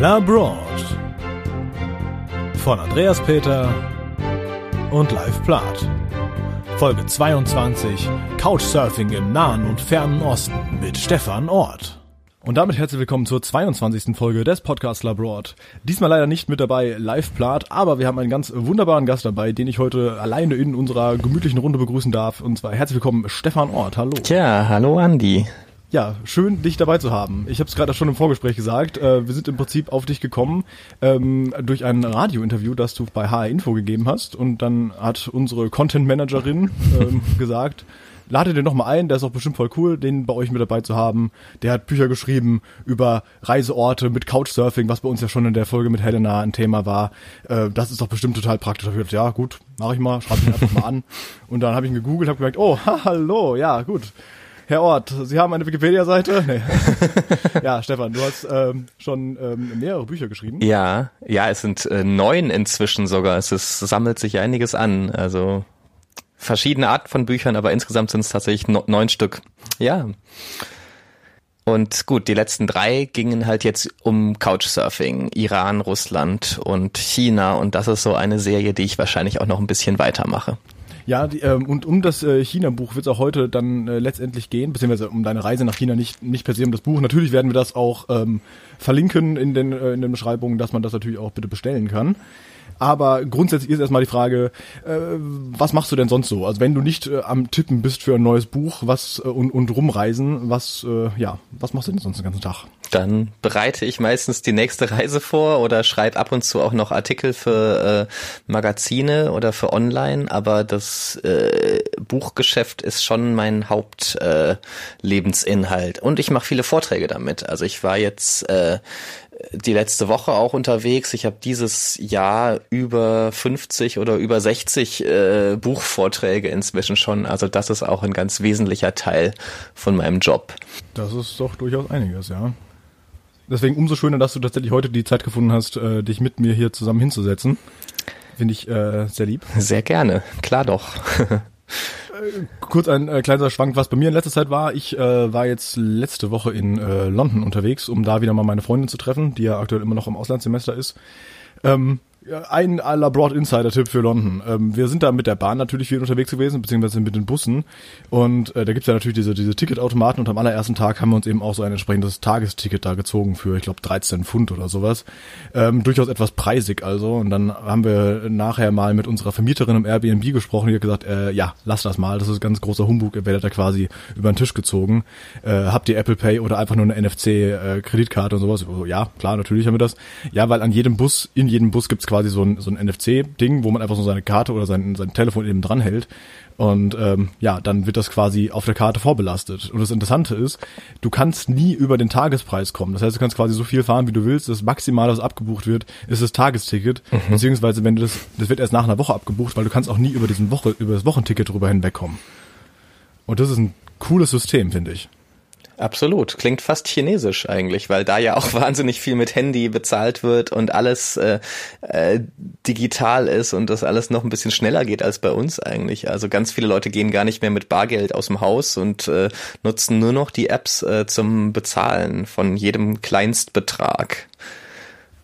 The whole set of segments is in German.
Labroad von Andreas Peter und Live Plath. Folge 22 Couchsurfing im Nahen und Fernen Osten mit Stefan Ort. Und damit herzlich willkommen zur 22. Folge des Podcasts Labroad. Diesmal leider nicht mit dabei Live Plat, aber wir haben einen ganz wunderbaren Gast dabei, den ich heute alleine in unserer gemütlichen Runde begrüßen darf. Und zwar herzlich willkommen Stefan Ort. Hallo. Tja, hallo Andi. Ja, schön, dich dabei zu haben. Ich habe es gerade schon im Vorgespräch gesagt. Äh, wir sind im Prinzip auf dich gekommen ähm, durch ein Radiointerview, das du bei HR Info gegeben hast. Und dann hat unsere Content Managerin ähm, gesagt, lade den noch mal ein, der ist auch bestimmt voll cool, den bei euch mit dabei zu haben. Der hat Bücher geschrieben über Reiseorte mit Couchsurfing, was bei uns ja schon in der Folge mit Helena ein Thema war. Äh, das ist doch bestimmt total praktisch. Ich gedacht, ja gut, mache ich mal, schreibe ihn einfach mal an. Und dann habe ich ihn gegoogelt, habe gemerkt, oh, ha, hallo, ja gut. Herr Ort, Sie haben eine Wikipedia-Seite? Nee. ja, Stefan, du hast ähm, schon ähm, mehrere Bücher geschrieben. Ja, ja, es sind äh, neun inzwischen sogar. Es, ist, sammelt sich einiges an. Also verschiedene Arten von Büchern, aber insgesamt sind es tatsächlich no, neun Stück. Ja. Und gut, die letzten drei gingen halt jetzt um Couchsurfing, Iran, Russland und China. Und das ist so eine Serie, die ich wahrscheinlich auch noch ein bisschen weitermache. Ja, die, ähm, und um das äh, China-Buch wird es auch heute dann äh, letztendlich gehen, beziehungsweise um deine Reise nach China nicht, nicht per se um das Buch. Natürlich werden wir das auch ähm, verlinken in den, äh, in den Beschreibungen, dass man das natürlich auch bitte bestellen kann. Aber grundsätzlich ist erstmal die Frage, äh, was machst du denn sonst so? Also wenn du nicht äh, am Tippen bist für ein neues Buch was äh, und, und rumreisen, was äh, ja, was machst du denn sonst den ganzen Tag? Dann bereite ich meistens die nächste Reise vor oder schreibe ab und zu auch noch Artikel für äh, Magazine oder für Online, aber das äh, Buchgeschäft ist schon mein Hauptlebensinhalt. Äh, und ich mache viele Vorträge damit. Also ich war jetzt äh, die letzte Woche auch unterwegs. Ich habe dieses Jahr über 50 oder über 60 äh, Buchvorträge inzwischen schon. Also das ist auch ein ganz wesentlicher Teil von meinem Job. Das ist doch durchaus einiges, ja. Deswegen umso schöner, dass du tatsächlich heute die Zeit gefunden hast, äh, dich mit mir hier zusammen hinzusetzen. Finde ich äh, sehr lieb. Sehr gerne, klar doch. kurz ein äh, kleiner Schwank, was bei mir in letzter Zeit war. Ich äh, war jetzt letzte Woche in äh, London unterwegs, um da wieder mal meine Freundin zu treffen, die ja aktuell immer noch im Auslandssemester ist. Ähm, ein aller Broad Insider-Tipp für London. Ähm, wir sind da mit der Bahn natürlich viel unterwegs gewesen, beziehungsweise mit den Bussen. Und äh, da gibt's ja natürlich diese, diese Ticketautomaten und am allerersten Tag haben wir uns eben auch so ein entsprechendes Tagesticket da gezogen für, ich glaube, 13 Pfund oder sowas. Ähm, durchaus etwas preisig also. Und dann haben wir nachher mal mit unserer Vermieterin im Airbnb gesprochen, die hat gesagt, äh, ja, lass das mal, das ist ganz großer Humbug, ihr werdet da quasi über den Tisch gezogen. Äh, habt ihr Apple Pay oder einfach nur eine NFC-Kreditkarte äh, und sowas? So, ja, klar, natürlich haben wir das. Ja, weil an jedem Bus, in jedem Bus gibt's quasi so ein, so ein NFC-Ding, wo man einfach so seine Karte oder sein, sein Telefon eben dranhält. Und ähm, ja, dann wird das quasi auf der Karte vorbelastet. Und das Interessante ist, du kannst nie über den Tagespreis kommen. Das heißt, du kannst quasi so viel fahren, wie du willst. Das Maximale, was abgebucht wird, ist das Tagesticket. Mhm. Beziehungsweise, wenn du das, das wird erst nach einer Woche abgebucht, weil du kannst auch nie über diesen Woche, über das Wochenticket drüber hinwegkommen. Und das ist ein cooles System, finde ich. Absolut. Klingt fast chinesisch eigentlich, weil da ja auch wahnsinnig viel mit Handy bezahlt wird und alles äh, äh, digital ist und das alles noch ein bisschen schneller geht als bei uns eigentlich. Also ganz viele Leute gehen gar nicht mehr mit Bargeld aus dem Haus und äh, nutzen nur noch die Apps äh, zum Bezahlen von jedem Kleinstbetrag.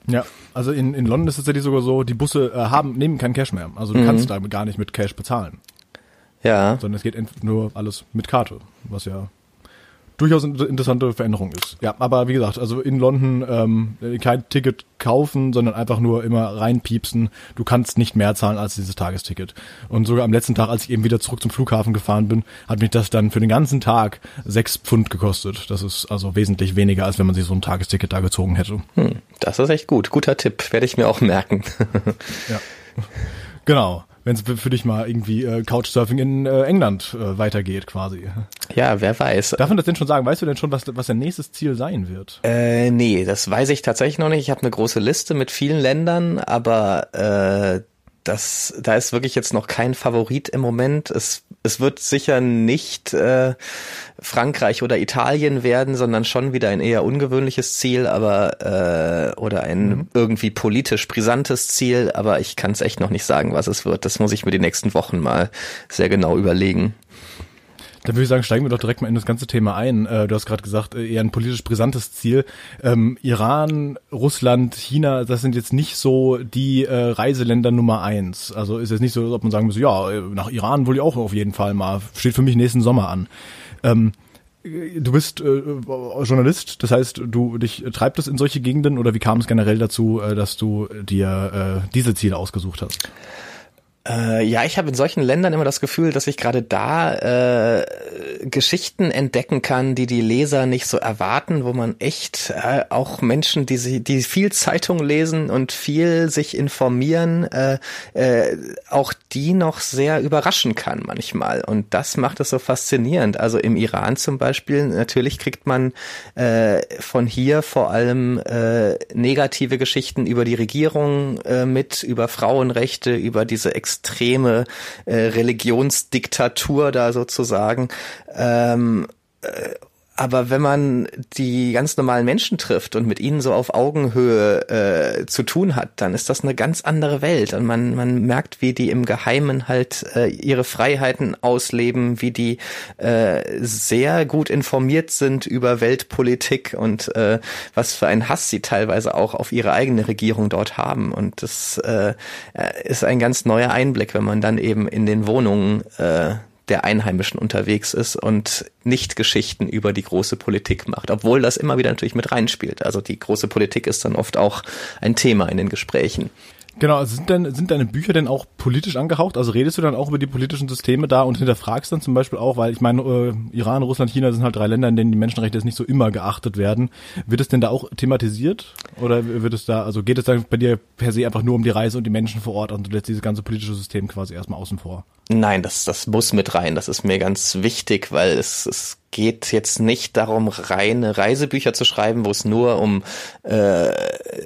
Ja, also in, in London ist es tatsächlich sogar so, die Busse äh, haben, nehmen kein Cash mehr. Also du mhm. kannst da gar nicht mit Cash bezahlen. Ja. Sondern es geht nur alles mit Karte, was ja durchaus eine interessante Veränderung ist. Ja, aber wie gesagt, also in London ähm, kein Ticket kaufen, sondern einfach nur immer reinpiepsen. Du kannst nicht mehr zahlen als dieses Tagesticket. Und sogar am letzten Tag, als ich eben wieder zurück zum Flughafen gefahren bin, hat mich das dann für den ganzen Tag sechs Pfund gekostet. Das ist also wesentlich weniger, als wenn man sich so ein Tagesticket da gezogen hätte. Hm, das ist echt gut. Guter Tipp. Werde ich mir auch merken. ja. Genau wenn es für dich mal irgendwie äh, Couchsurfing in äh, England äh, weitergeht quasi. Ja, wer weiß. Darf man das denn schon sagen? Weißt du denn schon, was, was dein nächstes Ziel sein wird? Äh, nee, das weiß ich tatsächlich noch nicht. Ich habe eine große Liste mit vielen Ländern, aber äh, das, da ist wirklich jetzt noch kein Favorit im Moment. Es, es wird sicher nicht äh, Frankreich oder Italien werden, sondern schon wieder ein eher ungewöhnliches Ziel, aber äh, oder ein mhm. irgendwie politisch brisantes Ziel, aber ich kann es echt noch nicht sagen, was es wird. Das muss ich mir die nächsten Wochen mal sehr genau überlegen. Dann würde ich sagen, steigen wir doch direkt mal in das ganze Thema ein. Äh, du hast gerade gesagt, äh, eher ein politisch brisantes Ziel. Ähm, Iran, Russland, China, das sind jetzt nicht so die äh, Reiseländer Nummer eins. Also ist jetzt nicht so, ob man sagen muss, ja, äh, nach Iran wohl ich auch auf jeden Fall mal. Steht für mich nächsten Sommer an. Ähm, Du bist äh, Journalist, das heißt, du dich treibt es in solche Gegenden oder wie kam es generell dazu, dass du dir äh, diese Ziele ausgesucht hast? Äh, ja, ich habe in solchen Ländern immer das Gefühl, dass ich gerade da äh, Geschichten entdecken kann, die die Leser nicht so erwarten, wo man echt äh, auch Menschen, die sie, die viel Zeitung lesen und viel sich informieren, äh, äh, auch die noch sehr überraschen kann manchmal. Und das macht es so faszinierend. Also im Iran zum Beispiel, natürlich kriegt man äh, von hier vor allem äh, negative Geschichten über die Regierung äh, mit, über Frauenrechte, über diese extreme äh, Religionsdiktatur da sozusagen. Ähm, äh, aber wenn man die ganz normalen Menschen trifft und mit ihnen so auf Augenhöhe äh, zu tun hat, dann ist das eine ganz andere Welt. Und man, man merkt, wie die im Geheimen halt äh, ihre Freiheiten ausleben, wie die äh, sehr gut informiert sind über Weltpolitik und äh, was für einen Hass sie teilweise auch auf ihre eigene Regierung dort haben. Und das äh, ist ein ganz neuer Einblick, wenn man dann eben in den Wohnungen äh, der Einheimischen unterwegs ist und nicht Geschichten über die große Politik macht, obwohl das immer wieder natürlich mit reinspielt. Also die große Politik ist dann oft auch ein Thema in den Gesprächen. Genau, also sind, denn, sind deine Bücher denn auch politisch angehaucht? Also redest du dann auch über die politischen Systeme da und hinterfragst dann zum Beispiel auch, weil ich meine, äh, Iran, Russland, China sind halt drei Länder, in denen die Menschenrechte jetzt nicht so immer geachtet werden. Wird es denn da auch thematisiert? Oder wird es da, also geht es da bei dir per se einfach nur um die Reise und die Menschen vor Ort und du lässt dieses ganze politische System quasi erstmal außen vor? Nein, das, das muss mit rein. Das ist mir ganz wichtig, weil es, es geht jetzt nicht darum, reine Reisebücher zu schreiben, wo es nur um, äh,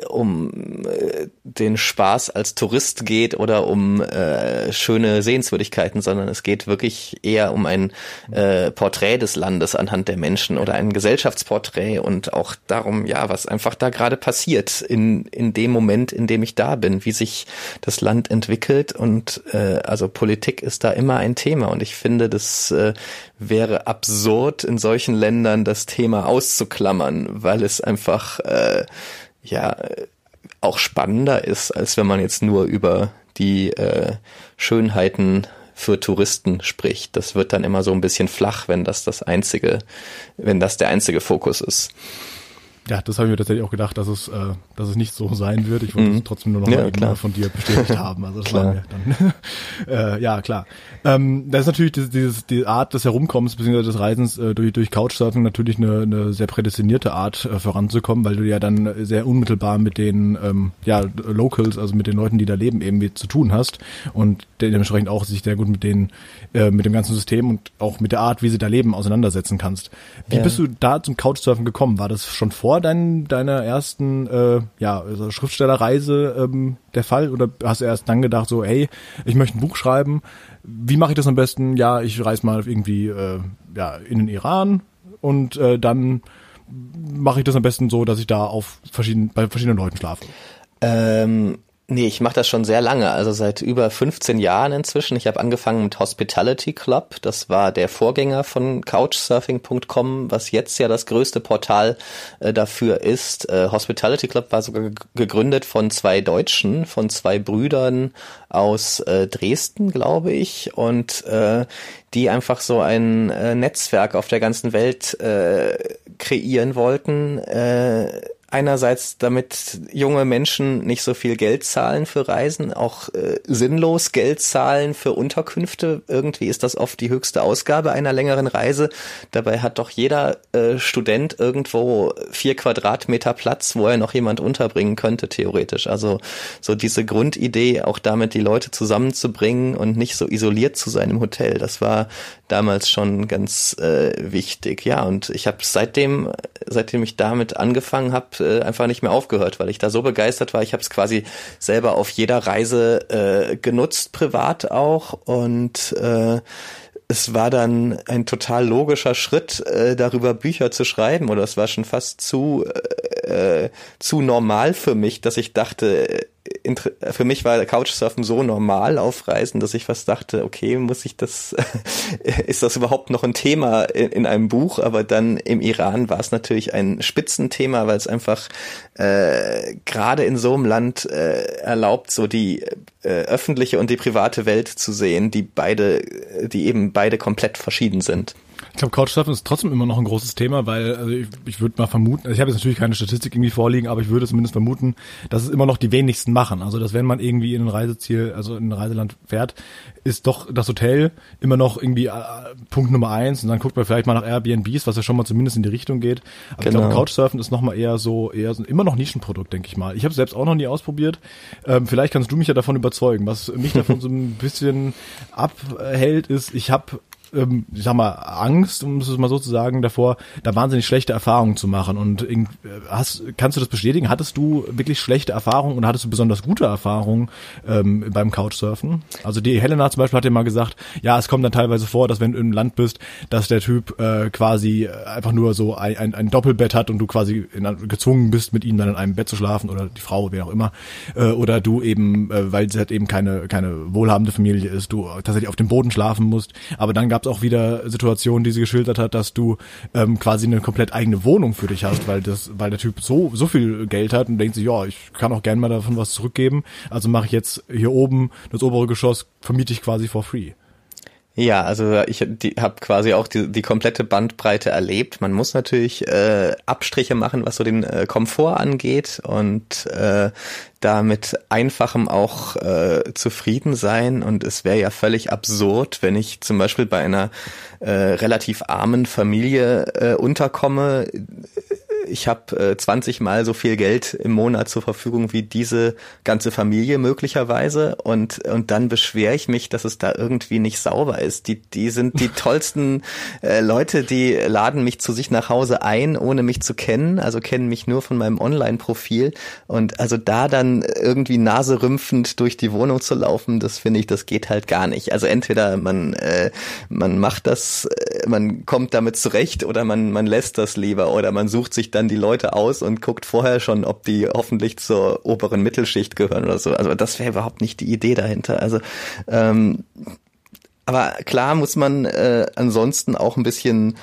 um äh, den Spaß als Tourist geht oder um äh, schöne Sehenswürdigkeiten, sondern es geht wirklich eher um ein äh, Porträt des Landes anhand der Menschen oder ein Gesellschaftsporträt und auch darum, ja, was einfach da gerade passiert in, in dem Moment, in dem ich da bin, wie sich das Land entwickelt und äh, also Politik ist da immer ein Thema und ich finde, das äh, wäre absurd, in solchen Ländern das Thema auszuklammern, weil es einfach äh, ja auch spannender ist, als wenn man jetzt nur über die äh, Schönheiten für Touristen spricht. Das wird dann immer so ein bisschen flach, wenn das das einzige, wenn das der einzige Fokus ist. Ja, das habe ich mir tatsächlich auch gedacht, dass es, äh, dass es nicht so sein wird. Ich wollte mhm. es trotzdem nur noch ja, mal von dir bestätigt haben. Also das klar. dann äh, ja klar. Ähm, da ist natürlich dieses, dieses, die Art des Herumkommens bzw. des Reisens äh, durch, durch Couchsurfing natürlich eine, eine sehr prädestinierte Art äh, voranzukommen, weil du ja dann sehr unmittelbar mit den ähm, ja, Locals, also mit den Leuten, die da leben, irgendwie zu tun hast und dementsprechend auch sich sehr gut mit den äh, mit dem ganzen System und auch mit der Art, wie sie da leben, auseinandersetzen kannst. Wie ja. bist du da zum Couchsurfen gekommen? War das schon vor dein, deiner ersten äh, ja, also Schriftstellerreise ähm, der Fall oder hast du erst dann gedacht so, hey, ich möchte ein Buch schreiben, wie mache ich das am besten? Ja, ich reise mal irgendwie äh, ja, in den Iran und äh, dann mache ich das am besten so, dass ich da auf verschiedenen, bei verschiedenen Leuten schlafe. Ähm, Nee, ich mache das schon sehr lange, also seit über 15 Jahren inzwischen. Ich habe angefangen mit Hospitality Club, das war der Vorgänger von Couchsurfing.com, was jetzt ja das größte Portal äh, dafür ist. Äh, Hospitality Club war sogar gegründet von zwei Deutschen, von zwei Brüdern aus äh, Dresden, glaube ich, und äh, die einfach so ein äh, Netzwerk auf der ganzen Welt äh, kreieren wollten. Einerseits, damit junge Menschen nicht so viel Geld zahlen für Reisen, auch äh, sinnlos Geld zahlen für Unterkünfte. Irgendwie ist das oft die höchste Ausgabe einer längeren Reise. Dabei hat doch jeder äh, Student irgendwo vier Quadratmeter Platz, wo er noch jemand unterbringen könnte, theoretisch. Also so diese Grundidee, auch damit die Leute zusammenzubringen und nicht so isoliert zu sein im Hotel, das war damals schon ganz äh, wichtig. Ja, und ich habe seitdem, seitdem ich damit angefangen habe, äh, einfach nicht mehr aufgehört, weil ich da so begeistert war. Ich habe es quasi selber auf jeder Reise äh, genutzt, privat auch. Und äh, es war dann ein total logischer Schritt, äh, darüber Bücher zu schreiben. Oder es war schon fast zu, äh, zu normal für mich, dass ich dachte, für mich war Couchsurfen so normal auf Reisen, dass ich fast dachte, okay, muss ich das, ist das überhaupt noch ein Thema in, in einem Buch? Aber dann im Iran war es natürlich ein Spitzenthema, weil es einfach äh, gerade in so einem Land äh, erlaubt, so die äh, öffentliche und die private Welt zu sehen, die beide, die eben beide komplett verschieden sind. Ich glaube, Couchsurfen ist trotzdem immer noch ein großes Thema, weil also ich, ich würde mal vermuten, also ich habe jetzt natürlich keine Statistik irgendwie vorliegen, aber ich würde zumindest vermuten, dass es immer noch die wenigsten machen. Also dass wenn man irgendwie in ein Reiseziel, also in ein Reiseland fährt, ist doch das Hotel immer noch irgendwie äh, Punkt Nummer eins und dann guckt man vielleicht mal nach Airbnbs, was ja schon mal zumindest in die Richtung geht. Aber genau. ich glaube, Couchsurfen ist nochmal eher so, eher so, immer noch Nischenprodukt, denke ich mal. Ich habe selbst auch noch nie ausprobiert. Ähm, vielleicht kannst du mich ja davon überzeugen. Was mich davon so ein bisschen abhält, ist, ich habe ähm, ich sag mal, Angst, um es mal so zu sagen, davor, da wahnsinnig schlechte Erfahrungen zu machen. Und äh, hast, kannst du das bestätigen? Hattest du wirklich schlechte Erfahrungen und hattest du besonders gute Erfahrungen ähm, beim Couchsurfen? Also die Helena zum Beispiel hat ja mal gesagt, ja, es kommt dann teilweise vor, dass wenn du im Land bist, dass der Typ äh, quasi einfach nur so ein, ein, ein Doppelbett hat und du quasi in, gezwungen bist, mit ihm dann in einem Bett zu schlafen oder die Frau, wer auch immer. Äh, oder du eben, äh, weil sie halt eben keine, keine wohlhabende Familie ist, du tatsächlich auf dem Boden schlafen musst. Aber dann gab es auch wieder Situationen, die sie geschildert hat, dass du ähm, quasi eine komplett eigene Wohnung für dich hast, weil das, weil der Typ so so viel Geld hat und denkt sich, ja, ich kann auch gerne mal davon was zurückgeben. Also mache ich jetzt hier oben das obere Geschoss vermiete ich quasi for free. Ja, also ich habe quasi auch die, die komplette Bandbreite erlebt. Man muss natürlich äh, Abstriche machen, was so den äh, Komfort angeht und äh, da mit einfachem auch äh, zufrieden sein. Und es wäre ja völlig absurd, wenn ich zum Beispiel bei einer äh, relativ armen Familie äh, unterkomme, ich habe äh, 20 Mal so viel Geld im Monat zur Verfügung wie diese ganze Familie möglicherweise und und dann beschwere ich mich, dass es da irgendwie nicht sauber ist. Die die sind die tollsten äh, Leute, die laden mich zu sich nach Hause ein, ohne mich zu kennen, also kennen mich nur von meinem Online-Profil und also da dann irgendwie naserümpfend durch die Wohnung zu laufen, das finde ich, das geht halt gar nicht. Also entweder man äh, man macht das, äh, man kommt damit zurecht oder man man lässt das lieber oder man sucht sich dann die Leute aus und guckt vorher schon, ob die hoffentlich zur oberen Mittelschicht gehören oder so. Also das wäre überhaupt nicht die Idee dahinter. Also ähm, aber klar muss man äh, ansonsten auch ein bisschen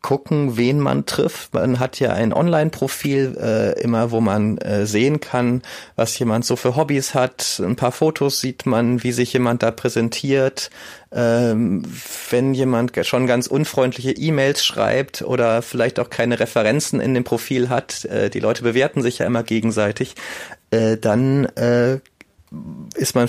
gucken, wen man trifft. Man hat ja ein Online-Profil äh, immer, wo man äh, sehen kann, was jemand so für Hobbys hat. Ein paar Fotos sieht man, wie sich jemand da präsentiert. Ähm, wenn jemand schon ganz unfreundliche E-Mails schreibt oder vielleicht auch keine Referenzen in dem Profil hat, äh, die Leute bewerten sich ja immer gegenseitig, äh, dann äh, ist man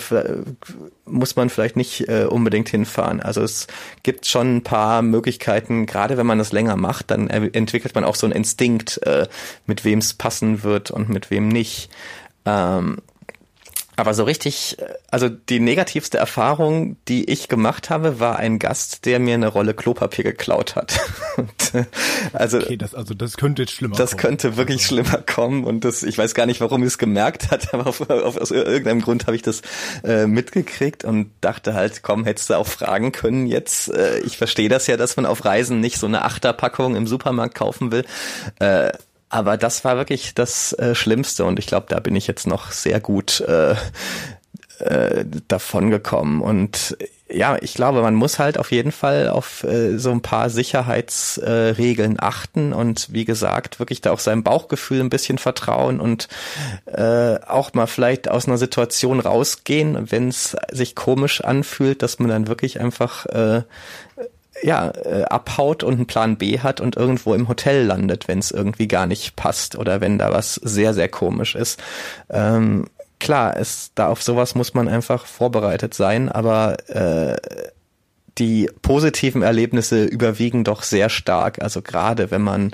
muss man vielleicht nicht äh, unbedingt hinfahren. Also es gibt schon ein paar Möglichkeiten, gerade wenn man das länger macht, dann entwickelt man auch so einen Instinkt, äh, mit wem es passen wird und mit wem nicht. Ähm, aber so richtig, also die negativste Erfahrung, die ich gemacht habe, war ein Gast, der mir eine Rolle Klopapier geklaut hat. Und, äh, also, okay, das, also das könnte jetzt schlimmer das kommen. Das könnte wirklich also. schlimmer kommen und das, ich weiß gar nicht, warum ich es gemerkt hat, aber auf, auf, aus irgendeinem Grund habe ich das äh, mitgekriegt und dachte halt, komm, hättest du auch fragen können jetzt. Äh, ich verstehe das ja, dass man auf Reisen nicht so eine Achterpackung im Supermarkt kaufen will. Äh, aber das war wirklich das äh, Schlimmste und ich glaube, da bin ich jetzt noch sehr gut äh, äh, davon gekommen. Und ja, ich glaube, man muss halt auf jeden Fall auf äh, so ein paar Sicherheitsregeln äh, achten und wie gesagt, wirklich da auch seinem Bauchgefühl ein bisschen vertrauen und äh, auch mal vielleicht aus einer Situation rausgehen, wenn es sich komisch anfühlt, dass man dann wirklich einfach äh, ja, äh, abhaut und einen Plan B hat und irgendwo im Hotel landet, wenn es irgendwie gar nicht passt oder wenn da was sehr, sehr komisch ist. Ähm, klar, es, da auf sowas muss man einfach vorbereitet sein, aber äh, die positiven Erlebnisse überwiegen doch sehr stark. Also gerade wenn man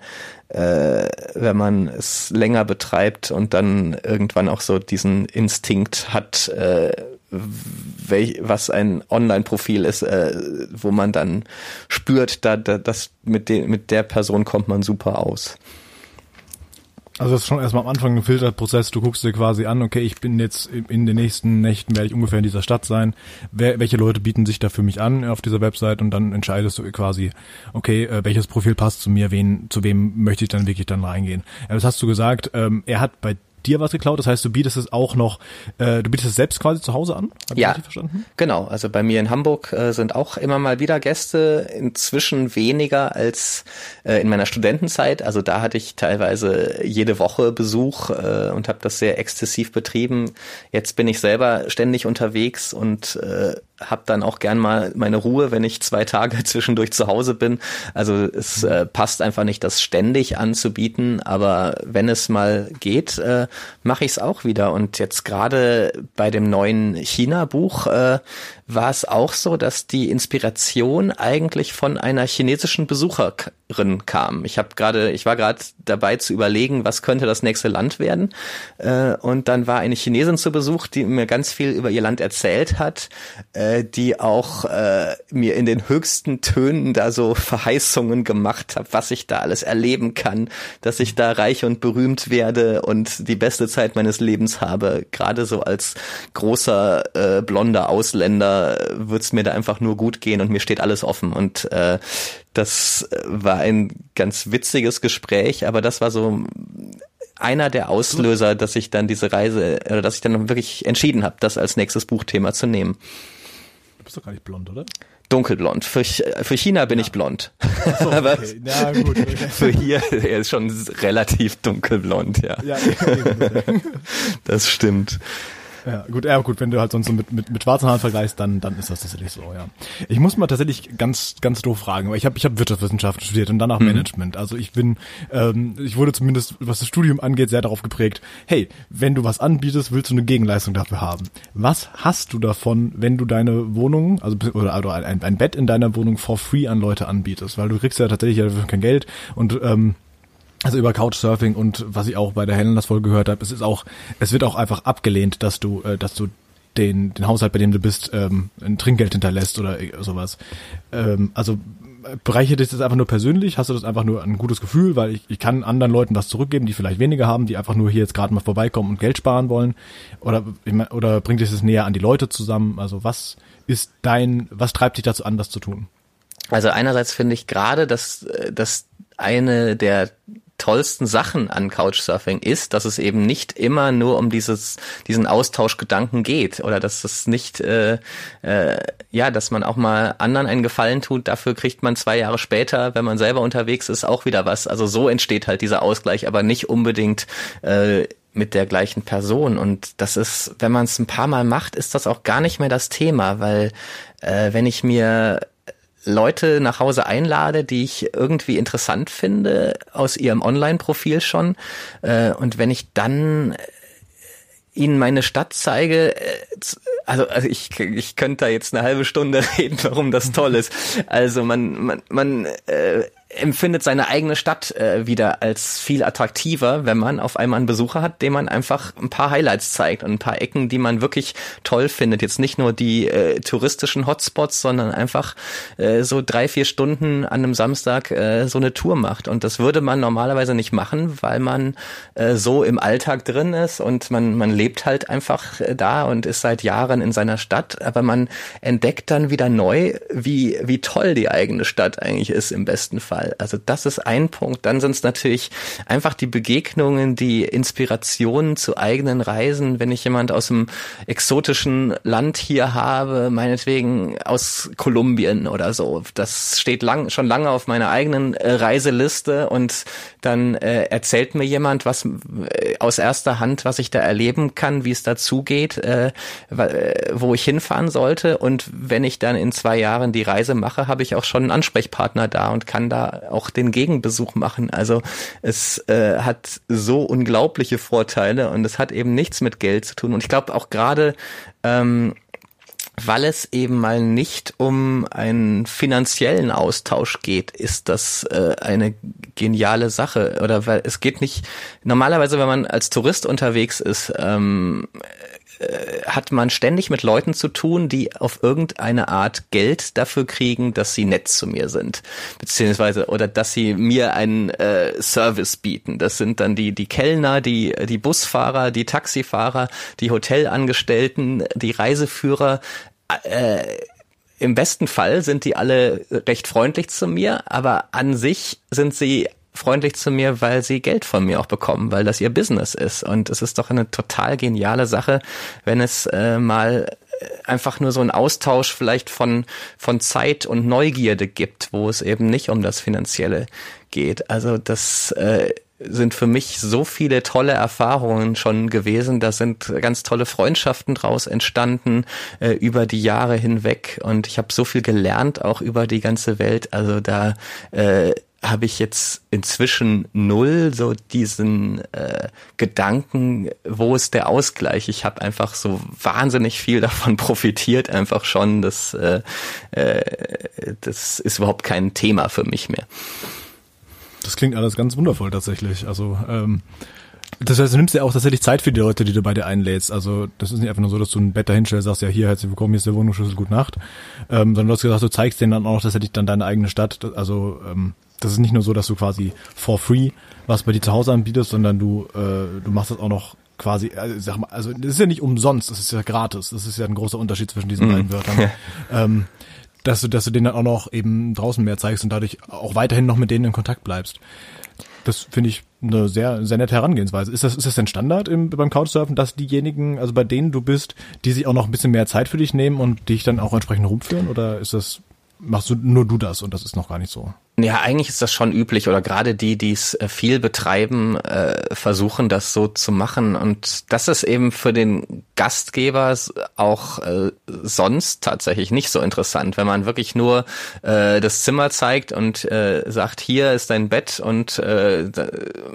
äh, wenn man es länger betreibt und dann irgendwann auch so diesen Instinkt hat, äh, welch, was ein Online-Profil ist, äh, wo man dann spürt, da, da, das mit, de, mit der Person kommt man super aus. Also das ist schon erstmal am Anfang ein Filterprozess. Du guckst dir quasi an, okay, ich bin jetzt in den nächsten Nächten werde ich ungefähr in dieser Stadt sein. Wer, welche Leute bieten sich da für mich an auf dieser Website und dann entscheidest du quasi, okay, äh, welches Profil passt zu mir, wen, zu wem möchte ich dann wirklich dann reingehen. Ja, das hast du gesagt. Ähm, er hat bei dir was geklaut. Das heißt, du bietest es auch noch, äh, du bietest es selbst quasi zu Hause an? Hab ja, genau. Also bei mir in Hamburg äh, sind auch immer mal wieder Gäste. Inzwischen weniger als äh, in meiner Studentenzeit. Also da hatte ich teilweise jede Woche Besuch äh, und habe das sehr exzessiv betrieben. Jetzt bin ich selber ständig unterwegs und äh, habe dann auch gern mal meine Ruhe, wenn ich zwei Tage zwischendurch zu Hause bin. Also es äh, passt einfach nicht, das ständig anzubieten, aber wenn es mal geht, äh, mache ich es auch wieder. Und jetzt gerade bei dem neuen China-Buch äh, war es auch so, dass die Inspiration eigentlich von einer chinesischen Besucherin kam. Ich habe gerade, ich war gerade dabei zu überlegen, was könnte das nächste Land werden. Äh, und dann war eine Chinesin zu Besuch, die mir ganz viel über ihr Land erzählt hat, äh, die auch äh, mir in den höchsten Tönen da so Verheißungen gemacht hat, was ich da alles erleben kann, dass ich da reich und berühmt werde und die beste Zeit meines Lebens habe. Gerade so als großer äh, blonder Ausländer wird es mir da einfach nur gut gehen und mir steht alles offen. Und äh, das war ein ganz witziges Gespräch, aber das war so einer der Auslöser, dass ich dann diese Reise, oder dass ich dann wirklich entschieden habe, das als nächstes Buchthema zu nehmen. Du bist doch gar nicht blond, oder? Dunkelblond. Für, für China bin ja. ich blond. So, okay. Aber ja, gut, für hier, er ist schon relativ dunkelblond, ja. ja das stimmt. Ja, gut, ja, gut, wenn du halt sonst so mit, mit, mit schwarzen Haaren vergleichst, dann, dann ist das tatsächlich so, ja. Ich muss mal tatsächlich ganz, ganz doof fragen, weil ich habe ich hab Wirtschaftswissenschaften studiert und danach mhm. Management. Also ich bin, ähm, ich wurde zumindest, was das Studium angeht, sehr darauf geprägt, hey, wenn du was anbietest, willst du eine Gegenleistung dafür haben. Was hast du davon, wenn du deine Wohnung, also oder, oder ein, ein Bett in deiner Wohnung for free an Leute anbietest? Weil du kriegst ja tatsächlich ja kein Geld und ähm, also über Couchsurfing und was ich auch bei der Helen das Folge gehört habe, es ist auch, es wird auch einfach abgelehnt, dass du, äh, dass du den, den Haushalt, bei dem du bist, ähm, ein Trinkgeld hinterlässt oder sowas. Ähm, also bereichert dich das einfach nur persönlich? Hast du das einfach nur ein gutes Gefühl, weil ich, ich kann anderen Leuten was zurückgeben, die vielleicht weniger haben, die einfach nur hier jetzt gerade mal vorbeikommen und Geld sparen wollen? Oder, ich mein, oder bringt dich das näher an die Leute zusammen? Also was ist dein, was treibt dich dazu an, das zu tun? Also einerseits finde ich gerade, dass, äh, dass eine der tollsten Sachen an Couchsurfing ist, dass es eben nicht immer nur um dieses diesen Austauschgedanken geht oder dass es nicht äh, äh, ja, dass man auch mal anderen einen Gefallen tut. Dafür kriegt man zwei Jahre später, wenn man selber unterwegs ist, auch wieder was. Also so entsteht halt dieser Ausgleich, aber nicht unbedingt äh, mit der gleichen Person. Und das ist, wenn man es ein paar Mal macht, ist das auch gar nicht mehr das Thema, weil äh, wenn ich mir Leute nach Hause einlade, die ich irgendwie interessant finde, aus ihrem Online-Profil schon. Äh, und wenn ich dann äh, ihnen meine Stadt zeige, äh, also, also ich, ich könnte da jetzt eine halbe Stunde reden, warum das toll ist. Also man, man, man äh, empfindet seine eigene Stadt äh, wieder als viel attraktiver, wenn man auf einmal einen Besucher hat, dem man einfach ein paar Highlights zeigt und ein paar Ecken, die man wirklich toll findet. Jetzt nicht nur die äh, touristischen Hotspots, sondern einfach äh, so drei, vier Stunden an einem Samstag äh, so eine Tour macht. Und das würde man normalerweise nicht machen, weil man äh, so im Alltag drin ist und man, man lebt halt einfach äh, da und ist seit Jahren in seiner Stadt. Aber man entdeckt dann wieder neu, wie, wie toll die eigene Stadt eigentlich ist im besten Fall. Fall. Also das ist ein Punkt. Dann sind es natürlich einfach die Begegnungen, die Inspirationen zu eigenen Reisen. Wenn ich jemand aus einem exotischen Land hier habe, meinetwegen aus Kolumbien oder so, das steht lang, schon lange auf meiner eigenen äh, Reiseliste und dann äh, erzählt mir jemand was äh, aus erster Hand, was ich da erleben kann, wie es dazugeht, äh, äh, wo ich hinfahren sollte. Und wenn ich dann in zwei Jahren die Reise mache, habe ich auch schon einen Ansprechpartner da und kann da auch den Gegenbesuch machen. Also es äh, hat so unglaubliche Vorteile und es hat eben nichts mit Geld zu tun. Und ich glaube auch gerade ähm, weil es eben mal nicht um einen finanziellen Austausch geht, ist das äh, eine geniale Sache. Oder weil es geht nicht, normalerweise, wenn man als Tourist unterwegs ist, ähm, äh, hat man ständig mit Leuten zu tun, die auf irgendeine Art Geld dafür kriegen, dass sie nett zu mir sind, beziehungsweise oder dass sie mir einen äh, Service bieten. Das sind dann die die Kellner, die die Busfahrer, die Taxifahrer, die Hotelangestellten, die Reiseführer. Äh, im besten Fall sind die alle recht freundlich zu mir, aber an sich sind sie freundlich zu mir, weil sie Geld von mir auch bekommen, weil das ihr Business ist. Und es ist doch eine total geniale Sache, wenn es äh, mal einfach nur so ein Austausch vielleicht von, von Zeit und Neugierde gibt, wo es eben nicht um das Finanzielle geht. Also das äh, sind für mich so viele tolle Erfahrungen schon gewesen. Da sind ganz tolle Freundschaften draus entstanden äh, über die Jahre hinweg und ich habe so viel gelernt auch über die ganze Welt. Also da äh, habe ich jetzt inzwischen null so diesen äh, Gedanken, wo ist der Ausgleich? Ich habe einfach so wahnsinnig viel davon profitiert, einfach schon. Das, äh, äh, das ist überhaupt kein Thema für mich mehr. Das klingt alles ganz wundervoll tatsächlich. Also ähm, das heißt, du nimmst ja auch tatsächlich Zeit für die Leute, die du bei dir einlädst. Also das ist nicht einfach nur so, dass du ein Bett dahinstellst, sagst ja hier herzlich willkommen, hier ist der Wohnungsschlüssel, gute Nacht, ähm, sondern du hast gesagt, du zeigst denen dann auch tatsächlich dann deine eigene Stadt. Also ähm, das ist nicht nur so, dass du quasi for free was bei dir zu Hause anbietest, sondern du äh, du machst das auch noch quasi, also, sag mal, also das ist ja nicht umsonst, das ist ja gratis. Das ist ja ein großer Unterschied zwischen diesen mhm. beiden Wörtern. ähm, dass du, dass du denen dann auch noch eben draußen mehr zeigst und dadurch auch weiterhin noch mit denen in Kontakt bleibst. Das finde ich eine sehr, sehr nette Herangehensweise. Ist das, ist das denn Standard im, beim Couchsurfen, dass diejenigen, also bei denen du bist, die sich auch noch ein bisschen mehr Zeit für dich nehmen und dich dann auch entsprechend rumführen? Oder ist das, machst du nur du das und das ist noch gar nicht so? Ja, eigentlich ist das schon üblich oder gerade die, die es äh, viel betreiben, äh, versuchen das so zu machen. Und das ist eben für den Gastgeber auch äh, sonst tatsächlich nicht so interessant, wenn man wirklich nur das Zimmer zeigt und sagt, hier ist dein Bett und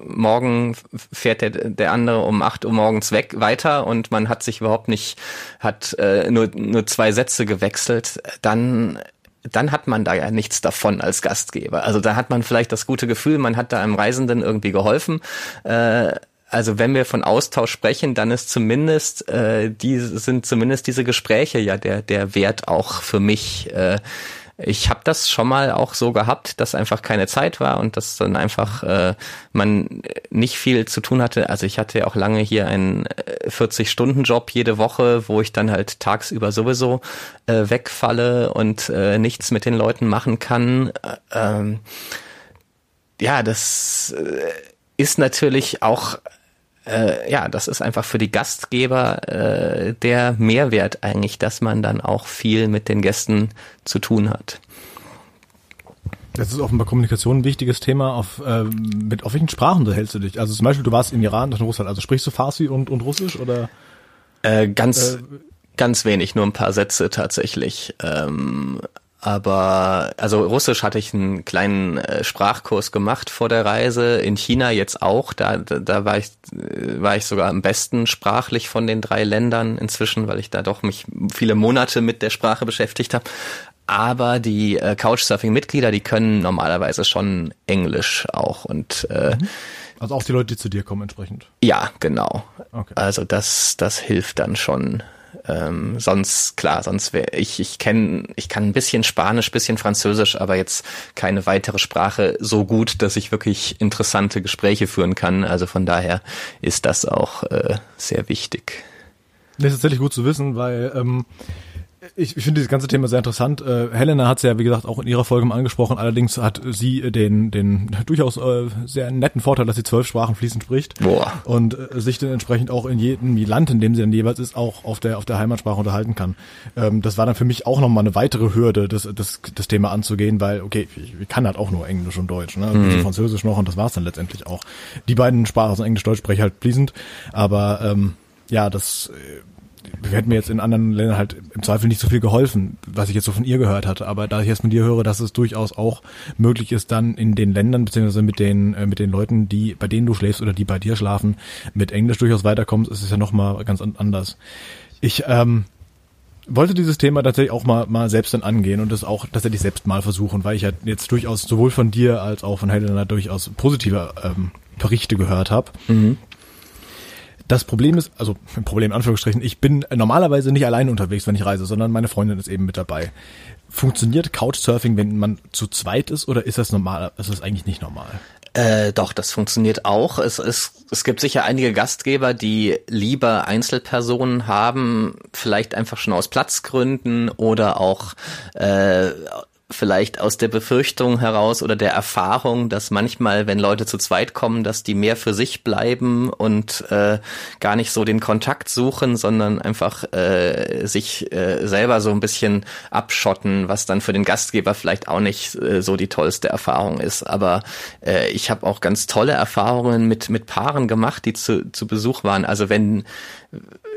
morgen fährt der, der andere um acht Uhr morgens weg weiter und man hat sich überhaupt nicht, hat nur, nur zwei Sätze gewechselt, dann dann hat man da ja nichts davon als Gastgeber. Also da hat man vielleicht das gute Gefühl, man hat da einem Reisenden irgendwie geholfen. Äh, also wenn wir von Austausch sprechen, dann ist zumindest äh, die sind zumindest diese Gespräche ja der der Wert auch für mich. Äh, ich habe das schon mal auch so gehabt, dass einfach keine Zeit war und dass dann einfach äh, man nicht viel zu tun hatte. Also ich hatte ja auch lange hier einen 40-Stunden-Job äh, jede Woche, wo ich dann halt tagsüber sowieso äh, wegfalle und äh, nichts mit den Leuten machen kann. Äh, ähm, ja, das äh, ist natürlich auch äh, ja, das ist einfach für die Gastgeber äh, der Mehrwert eigentlich, dass man dann auch viel mit den Gästen zu tun hat. Das ist offenbar Kommunikation ein wichtiges Thema. Auf, äh, mit, auf welchen Sprachen unterhältst du dich? Also zum Beispiel, du warst in Iran, das in Russland. Also sprichst du Farsi und, und Russisch oder? Äh, ganz, äh, ganz wenig, nur ein paar Sätze tatsächlich. Ähm, aber also Russisch hatte ich einen kleinen äh, Sprachkurs gemacht vor der Reise. In China jetzt auch. Da, da war ich äh, war ich sogar am besten sprachlich von den drei Ländern inzwischen, weil ich da doch mich viele Monate mit der Sprache beschäftigt habe. Aber die äh, Couchsurfing-Mitglieder, die können normalerweise schon Englisch auch und äh, mhm. also auch die Leute, die zu dir kommen entsprechend. Ja, genau. Okay. Also das das hilft dann schon ähm, sonst, klar, sonst wäre ich, ich kenne, ich kann ein bisschen Spanisch, bisschen Französisch, aber jetzt keine weitere Sprache so gut, dass ich wirklich interessante Gespräche führen kann. Also von daher ist das auch äh, sehr wichtig. Das ist tatsächlich gut zu wissen, weil ähm, ich, ich finde dieses ganze Thema sehr interessant. Äh, Helena hat es ja, wie gesagt, auch in ihrer Folge mal angesprochen. Allerdings hat sie den, den durchaus äh, sehr netten Vorteil, dass sie zwölf Sprachen fließend spricht. Boah. Und äh, sich dann entsprechend auch in jedem Land, in dem sie dann jeweils ist, auch auf der, auf der Heimatsprache unterhalten kann. Ähm, das war dann für mich auch nochmal eine weitere Hürde, das, das, das Thema anzugehen, weil, okay, ich, ich kann halt auch nur Englisch und Deutsch, ne? Mhm. Französisch noch und das war's dann letztendlich auch. Die beiden Sprachen, also Englisch, Deutsch, spreche ich halt fließend. Aber ähm, ja, das hätten mir jetzt in anderen Ländern halt im Zweifel nicht so viel geholfen, was ich jetzt so von ihr gehört hatte. Aber da ich jetzt von dir höre, dass es durchaus auch möglich ist, dann in den Ländern beziehungsweise mit den äh, mit den Leuten, die bei denen du schläfst oder die bei dir schlafen, mit Englisch durchaus weiterkommst, ist es ja noch mal ganz anders. Ich ähm, wollte dieses Thema tatsächlich auch mal, mal selbst dann angehen und das auch tatsächlich selbst mal versuchen, weil ich ja jetzt durchaus sowohl von dir als auch von Helena durchaus positive ähm, Berichte gehört habe. Mhm. Das Problem ist, also Problem in Anführungsstrichen, ich bin normalerweise nicht alleine unterwegs, wenn ich reise, sondern meine Freundin ist eben mit dabei. Funktioniert Couchsurfing, wenn man zu zweit ist, oder ist das normal? Ist das eigentlich nicht normal? Äh, doch, das funktioniert auch. Es, es, es gibt sicher einige Gastgeber, die lieber Einzelpersonen haben, vielleicht einfach schon aus Platzgründen oder auch äh, vielleicht aus der Befürchtung heraus oder der Erfahrung, dass manchmal, wenn Leute zu zweit kommen, dass die mehr für sich bleiben und äh, gar nicht so den Kontakt suchen, sondern einfach äh, sich äh, selber so ein bisschen abschotten, was dann für den Gastgeber vielleicht auch nicht äh, so die tollste Erfahrung ist. Aber äh, ich habe auch ganz tolle Erfahrungen mit mit Paaren gemacht, die zu, zu Besuch waren. Also wenn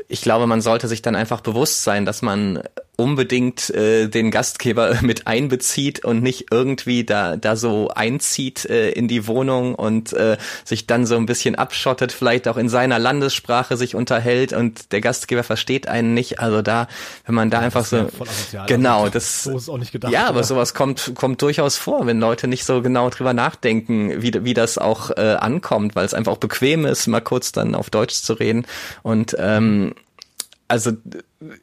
ich glaube, man sollte sich dann einfach bewusst sein, dass man unbedingt äh, den Gastgeber mit einbezieht und nicht irgendwie da da so einzieht äh, in die Wohnung und äh, sich dann so ein bisschen abschottet, vielleicht auch in seiner Landessprache sich unterhält und der Gastgeber versteht einen nicht. Also da, wenn man da ja, einfach so genau, das so ist auch nicht gedacht. Ja, aber sowas kommt kommt durchaus vor, wenn Leute nicht so genau drüber nachdenken, wie wie das auch äh, ankommt, weil es einfach auch bequem ist, mal kurz dann auf Deutsch zu reden und ähm, also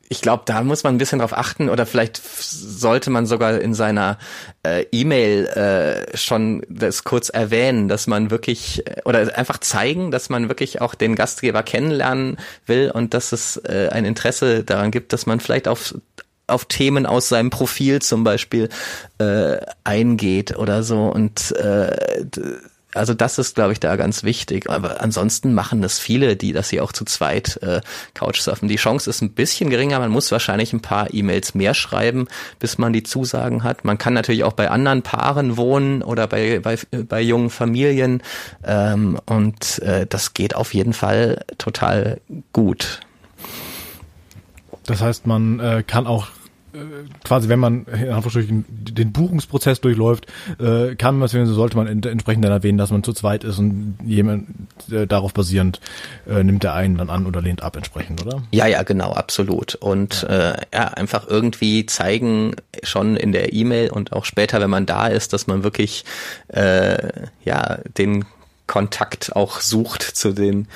ich glaube, da muss man ein bisschen drauf achten oder vielleicht sollte man sogar in seiner äh, E-Mail äh, schon das kurz erwähnen, dass man wirklich äh, oder einfach zeigen, dass man wirklich auch den Gastgeber kennenlernen will und dass es äh, ein Interesse daran gibt, dass man vielleicht auf auf Themen aus seinem Profil zum Beispiel äh, eingeht oder so. Und äh, also das ist, glaube ich, da ganz wichtig. Aber ansonsten machen das viele, die, dass sie auch zu zweit äh, Couchsurfen. Die Chance ist ein bisschen geringer. Man muss wahrscheinlich ein paar E-Mails mehr schreiben, bis man die Zusagen hat. Man kann natürlich auch bei anderen Paaren wohnen oder bei, bei, bei jungen Familien. Ähm, und äh, das geht auf jeden Fall total gut. Das heißt, man äh, kann auch quasi, wenn man den Buchungsprozess durchläuft, äh, kann man, sollte man entsprechend dann erwähnen, dass man zu zweit ist und jemand äh, darauf basierend äh, nimmt der einen dann an oder lehnt ab entsprechend, oder? Ja, ja, genau, absolut. Und ja. Äh, ja, einfach irgendwie zeigen schon in der E-Mail und auch später, wenn man da ist, dass man wirklich äh, ja den Kontakt auch sucht zu den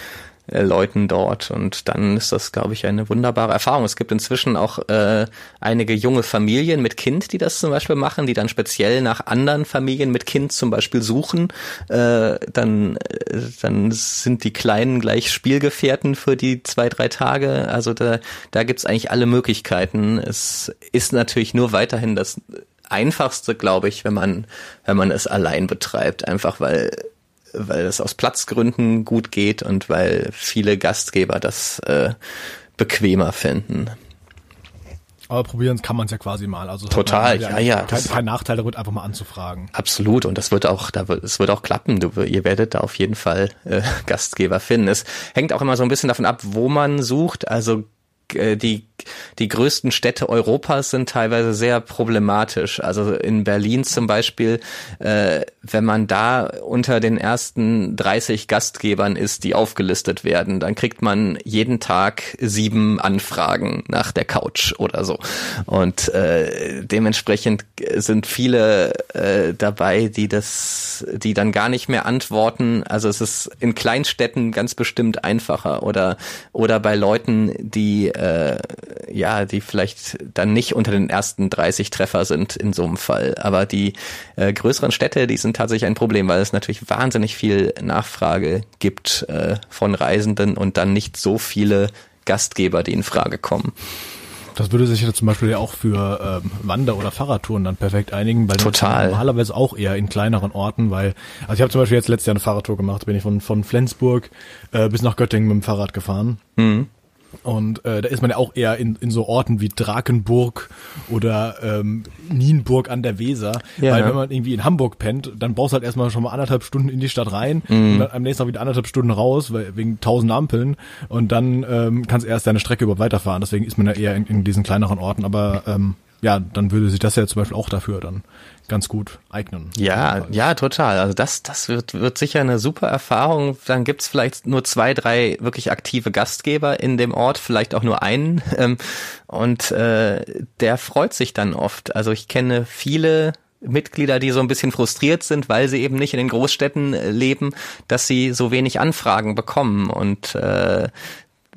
Leuten dort. Und dann ist das, glaube ich, eine wunderbare Erfahrung. Es gibt inzwischen auch äh, einige junge Familien mit Kind, die das zum Beispiel machen, die dann speziell nach anderen Familien mit Kind zum Beispiel suchen. Äh, dann, äh, dann sind die Kleinen gleich Spielgefährten für die zwei, drei Tage. Also da, da gibt's eigentlich alle Möglichkeiten. Es ist natürlich nur weiterhin das einfachste, glaube ich, wenn man, wenn man es allein betreibt. Einfach weil weil es aus Platzgründen gut geht und weil viele Gastgeber das äh, bequemer finden. Aber probieren kann man es ja quasi mal. Also Total, ja, ja. Kein, kein Nachteil damit, einfach mal anzufragen. Absolut. Und das wird auch, da wird, es wird auch klappen. Du, ihr werdet da auf jeden Fall äh, Gastgeber finden. Es hängt auch immer so ein bisschen davon ab, wo man sucht. Also äh, die, die größten Städte Europas sind teilweise sehr problematisch. Also in Berlin zum Beispiel, äh, wenn man da unter den ersten 30 Gastgebern ist, die aufgelistet werden, dann kriegt man jeden Tag sieben Anfragen nach der Couch oder so. Und äh, dementsprechend sind viele äh, dabei, die das, die dann gar nicht mehr antworten. Also es ist in Kleinstädten ganz bestimmt einfacher oder oder bei Leuten, die äh, ja, die vielleicht dann nicht unter den ersten 30 Treffer sind in so einem Fall. Aber die äh, größeren Städte, die sind tatsächlich ein Problem, weil es natürlich wahnsinnig viel Nachfrage gibt äh, von Reisenden und dann nicht so viele Gastgeber, die in Frage kommen. Das würde sich ja zum Beispiel ja auch für ähm, Wander- oder Fahrradtouren dann perfekt einigen, weil Total. normalerweise auch eher in kleineren Orten, weil, also ich habe zum Beispiel jetzt letztes Jahr eine Fahrradtour gemacht, bin ich von, von Flensburg äh, bis nach Göttingen mit dem Fahrrad gefahren. Mhm. Und äh, da ist man ja auch eher in, in so Orten wie Drakenburg oder ähm, Nienburg an der Weser. Ja. Weil wenn man irgendwie in Hamburg pennt, dann brauchst du halt erstmal schon mal anderthalb Stunden in die Stadt rein mhm. und dann am nächsten Tag wieder anderthalb Stunden raus, weil, wegen tausend Ampeln. Und dann ähm, kannst du erst deine Strecke überhaupt weiterfahren. Deswegen ist man ja eher in, in diesen kleineren Orten. Aber ähm, ja, dann würde sich das ja zum Beispiel auch dafür dann ganz gut eignen. Ja, ja, total. Also das, das wird, wird sicher eine super Erfahrung. Dann gibt's vielleicht nur zwei, drei wirklich aktive Gastgeber in dem Ort, vielleicht auch nur einen. Ähm, und äh, der freut sich dann oft. Also ich kenne viele Mitglieder, die so ein bisschen frustriert sind, weil sie eben nicht in den Großstädten äh, leben, dass sie so wenig Anfragen bekommen. Und äh,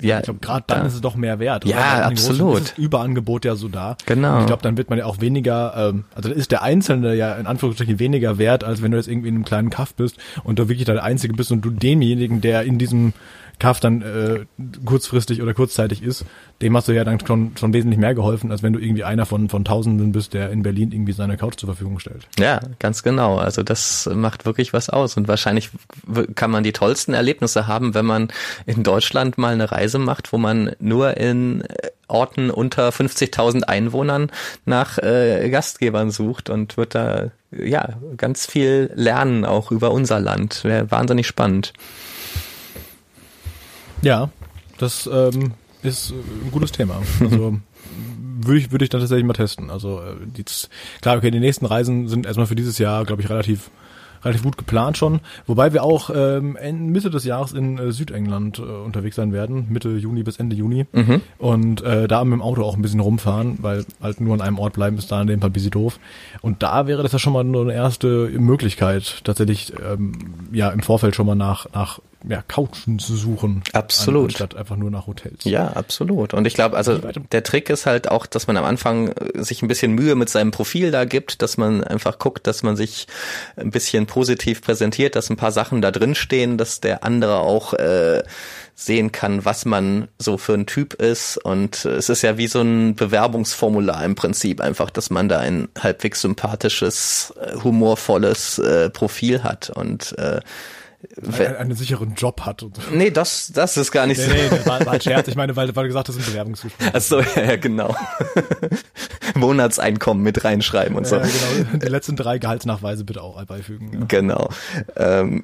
ja, ich glaube, gerade dann ist es doch mehr wert. Ja, absolut. Ist das Überangebot ja so da. Genau. Und ich glaube, dann wird man ja auch weniger, ähm, also ist der Einzelne ja in Anführungsstrichen weniger wert, als wenn du jetzt irgendwie in einem kleinen Kaff bist und du wirklich der Einzige bist und du demjenigen, der in diesem Kaff dann äh, kurzfristig oder kurzzeitig ist, dem hast du ja dann schon, schon wesentlich mehr geholfen, als wenn du irgendwie einer von, von Tausenden bist, der in Berlin irgendwie seine Couch zur Verfügung stellt. Ja, ganz genau. Also das macht wirklich was aus. Und wahrscheinlich kann man die tollsten Erlebnisse haben, wenn man in Deutschland mal eine Reise macht, wo man nur in Orten unter 50.000 Einwohnern nach äh, Gastgebern sucht und wird da ja ganz viel lernen auch über unser Land. Wäre wahnsinnig spannend. Ja, das ähm, ist ein gutes Thema. Also würde ich würde ich dann tatsächlich mal testen. Also äh, die, klar, okay, die nächsten Reisen sind erstmal für dieses Jahr, glaube ich, relativ relativ gut geplant schon. Wobei wir auch ähm, Mitte des Jahres in äh, Südengland äh, unterwegs sein werden, Mitte Juni bis Ende Juni. Mhm. Und äh, da mit dem Auto auch ein bisschen rumfahren, weil halt nur an einem Ort bleiben ist da in dem Fall ein bisschen doof. Und da wäre das ja schon mal nur eine erste Möglichkeit, tatsächlich ähm, ja im Vorfeld schon mal nach, nach ja, Couchen zu suchen. Absolut. Statt einfach nur nach Hotels. Ja, absolut. Und ich glaube, also der Trick ist halt auch, dass man am Anfang äh, sich ein bisschen Mühe mit seinem Profil da gibt, dass man einfach guckt, dass man sich ein bisschen positiv präsentiert, dass ein paar Sachen da drin stehen, dass der andere auch äh, sehen kann, was man so für ein Typ ist. Und äh, es ist ja wie so ein Bewerbungsformular im Prinzip, einfach, dass man da ein halbwegs sympathisches, äh, humorvolles äh, Profil hat. Und äh, einen, einen sicheren Job hat. Und so. Nee, das, das ist gar nicht nee, so. Nee, das war, war ein Scherz. Ich meine, weil, weil du gesagt hast, das ist ein Bewerbungsgespräch. Ach so, ja, genau. Monatseinkommen mit reinschreiben und so. Ja, genau. Die letzten drei Gehaltsnachweise bitte auch beifügen. Ja. Genau. Ähm,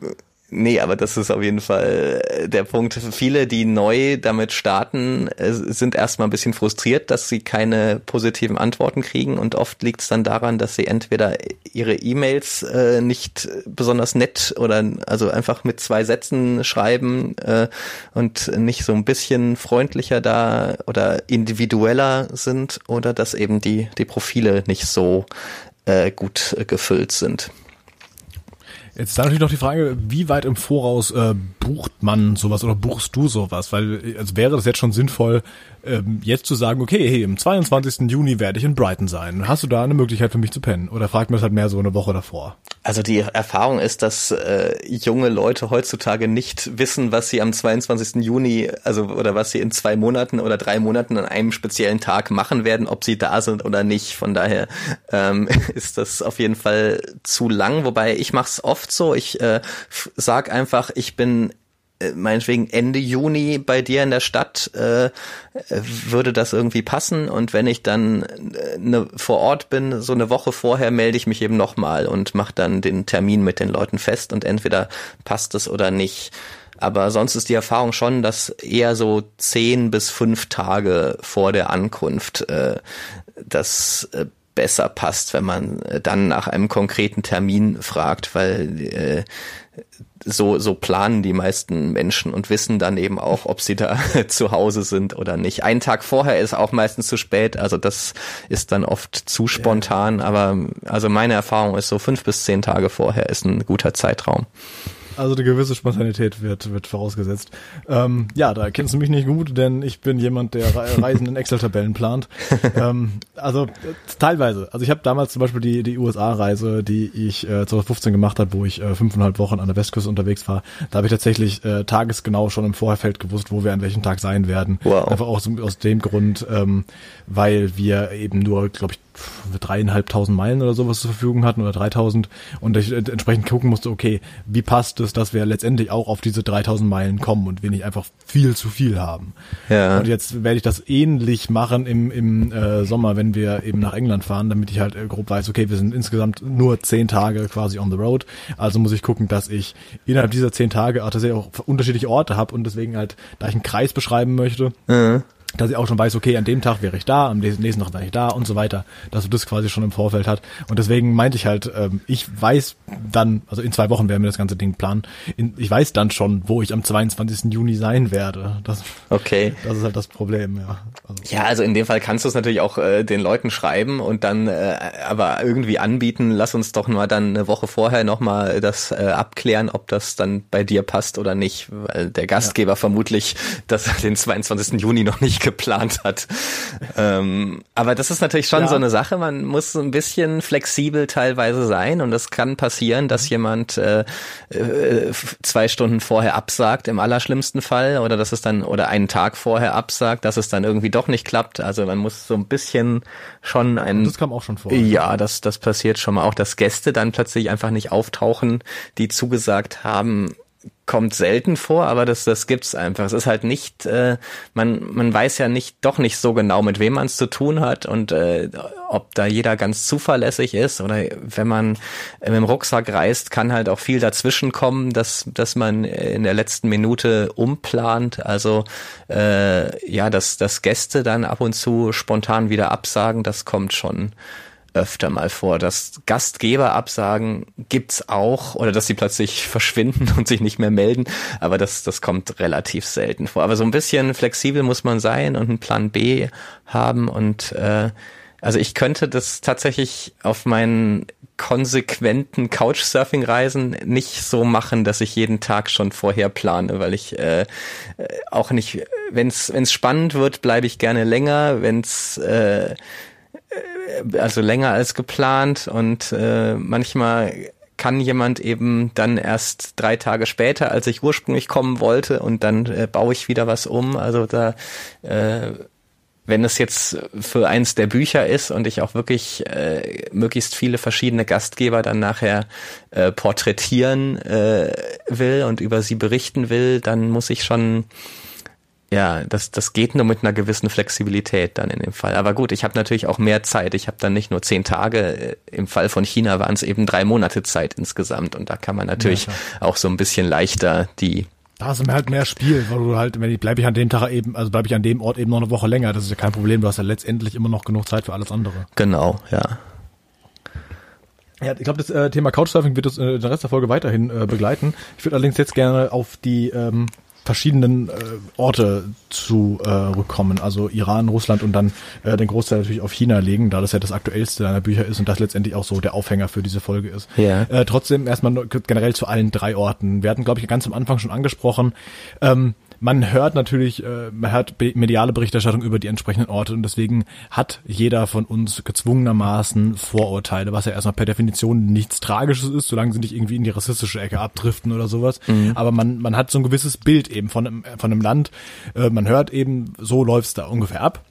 Nee, aber das ist auf jeden Fall äh, der Punkt. Viele, die neu damit starten, äh, sind erstmal ein bisschen frustriert, dass sie keine positiven Antworten kriegen und oft liegt es dann daran, dass sie entweder ihre E-Mails äh, nicht besonders nett oder also einfach mit zwei Sätzen schreiben äh, und nicht so ein bisschen freundlicher da oder individueller sind oder dass eben die, die Profile nicht so äh, gut äh, gefüllt sind. Jetzt ist natürlich noch die Frage, wie weit im Voraus äh, bucht man sowas oder buchst du sowas? Weil also wäre das jetzt schon sinnvoll, ähm, jetzt zu sagen, okay, hey, am 22. Juni werde ich in Brighton sein. Hast du da eine Möglichkeit für mich zu pennen? Oder fragt man das halt mehr so eine Woche davor? Also die Erfahrung ist, dass äh, junge Leute heutzutage nicht wissen, was sie am 22. Juni, also oder was sie in zwei Monaten oder drei Monaten an einem speziellen Tag machen werden, ob sie da sind oder nicht. Von daher ähm, ist das auf jeden Fall zu lang. Wobei ich mache es oft so. Ich äh, sag einfach, ich bin meinetwegen Ende Juni bei dir in der Stadt, äh, würde das irgendwie passen. Und wenn ich dann äh, ne, vor Ort bin, so eine Woche vorher, melde ich mich eben nochmal und mache dann den Termin mit den Leuten fest und entweder passt es oder nicht. Aber sonst ist die Erfahrung schon, dass eher so zehn bis fünf Tage vor der Ankunft äh, das äh, besser passt, wenn man äh, dann nach einem konkreten Termin fragt, weil äh, so, so planen die meisten Menschen und wissen dann eben auch, ob sie da zu Hause sind oder nicht. Einen Tag vorher ist auch meistens zu spät, also das ist dann oft zu spontan, aber also meine Erfahrung ist so fünf bis zehn Tage vorher ist ein guter Zeitraum. Also eine gewisse Spontanität wird, wird vorausgesetzt. Ähm, ja, da kennst du mich nicht gut, denn ich bin jemand, der Reisen in Excel-Tabellen plant. ähm, also äh, teilweise. Also ich habe damals zum Beispiel die, die USA-Reise, die ich äh, 2015 gemacht habe, wo ich äh, fünfeinhalb Wochen an der Westküste unterwegs war. Da habe ich tatsächlich äh, tagesgenau schon im Vorfeld gewusst, wo wir an welchem Tag sein werden. Wow. Einfach auch so, aus dem Grund, ähm, weil wir eben nur, glaube ich, dreieinhalbtausend Meilen oder sowas zur Verfügung hatten oder dreitausend und ich entsprechend gucken musste, okay, wie passt es, dass wir letztendlich auch auf diese dreitausend Meilen kommen und wir nicht einfach viel zu viel haben. Ja. Und jetzt werde ich das ähnlich machen im, im äh, Sommer, wenn wir eben nach England fahren, damit ich halt äh, grob weiß, okay, wir sind insgesamt nur zehn Tage quasi on the road, also muss ich gucken, dass ich innerhalb dieser zehn Tage auch tatsächlich auch unterschiedliche Orte habe und deswegen halt, da ich einen Kreis beschreiben möchte, mhm dass ich auch schon weiß, okay, an dem Tag wäre ich da, am nächsten Tag wäre ich da und so weiter, dass du das quasi schon im Vorfeld hat. Und deswegen meinte ich halt, ähm, ich weiß dann, also in zwei Wochen werden wir das ganze Ding planen, in, ich weiß dann schon, wo ich am 22. Juni sein werde. Das, okay. Das ist halt das Problem, ja. Also. Ja, also in dem Fall kannst du es natürlich auch äh, den Leuten schreiben und dann äh, aber irgendwie anbieten, lass uns doch mal dann eine Woche vorher nochmal das äh, abklären, ob das dann bei dir passt oder nicht, weil der Gastgeber ja. vermutlich das den 22. Juni noch nicht nicht geplant hat. ähm, aber das ist natürlich schon ja. so eine Sache. Man muss so ein bisschen flexibel teilweise sein und es kann passieren, dass jemand äh, äh, zwei Stunden vorher absagt im allerschlimmsten Fall oder dass es dann oder einen Tag vorher absagt, dass es dann irgendwie doch nicht klappt. Also man muss so ein bisschen schon ein. Das kam auch schon vor. Ja, das das passiert schon mal auch, dass Gäste dann plötzlich einfach nicht auftauchen, die zugesagt haben kommt selten vor, aber das, das gibt's einfach. Es ist halt nicht, äh, man, man weiß ja nicht, doch nicht so genau, mit wem man es zu tun hat und äh, ob da jeder ganz zuverlässig ist oder wenn man äh, mit dem Rucksack reist, kann halt auch viel dazwischen kommen, dass, dass man in der letzten Minute umplant. Also äh, ja, dass, dass Gäste dann ab und zu spontan wieder absagen, das kommt schon öfter mal vor. dass Gastgeberabsagen gibt's auch oder dass sie plötzlich verschwinden und sich nicht mehr melden, aber das, das kommt relativ selten vor. Aber so ein bisschen flexibel muss man sein und einen Plan B haben und äh, also ich könnte das tatsächlich auf meinen konsequenten Couchsurfing-Reisen nicht so machen, dass ich jeden Tag schon vorher plane, weil ich äh, äh auch nicht, wenn es spannend wird, bleibe ich gerne länger, wenn es äh, also länger als geplant und äh, manchmal kann jemand eben dann erst drei Tage später, als ich ursprünglich kommen wollte und dann äh, baue ich wieder was um. Also da, äh, wenn es jetzt für eins der Bücher ist und ich auch wirklich äh, möglichst viele verschiedene Gastgeber dann nachher äh, porträtieren äh, will und über sie berichten will, dann muss ich schon ja, das, das geht nur mit einer gewissen Flexibilität dann in dem Fall. Aber gut, ich habe natürlich auch mehr Zeit. Ich habe dann nicht nur zehn Tage. Im Fall von China waren es eben drei Monate Zeit insgesamt. Und da kann man natürlich ja, auch so ein bisschen leichter die da hast du halt mehr Spiel, weil du halt, wenn ich bleibe ich an dem Tag eben, also bleibe ich an dem Ort eben noch eine Woche länger, das ist ja kein Problem, du hast ja letztendlich immer noch genug Zeit für alles andere. Genau, ja. Ja, ich glaube, das äh, Thema Couchsurfing wird uns äh, den Rest der Folge weiterhin äh, begleiten. Ich würde allerdings jetzt gerne auf die ähm, verschiedenen äh, Orte zu äh, also Iran, Russland und dann äh, den Großteil natürlich auf China legen, da das ja das aktuellste deiner Bücher ist und das letztendlich auch so der Aufhänger für diese Folge ist. Ja. Äh, trotzdem erstmal generell zu allen drei Orten. Wir hatten, glaube ich, ganz am Anfang schon angesprochen, ähm, man hört natürlich, äh, man hört mediale Berichterstattung über die entsprechenden Orte und deswegen hat jeder von uns gezwungenermaßen Vorurteile, was ja erstmal per Definition nichts Tragisches ist, solange sie nicht irgendwie in die rassistische Ecke abdriften oder sowas. Mhm. Aber man, man hat so ein gewisses Bild eben von einem, von einem Land. Äh, man hört eben, so läuft's da ungefähr ab.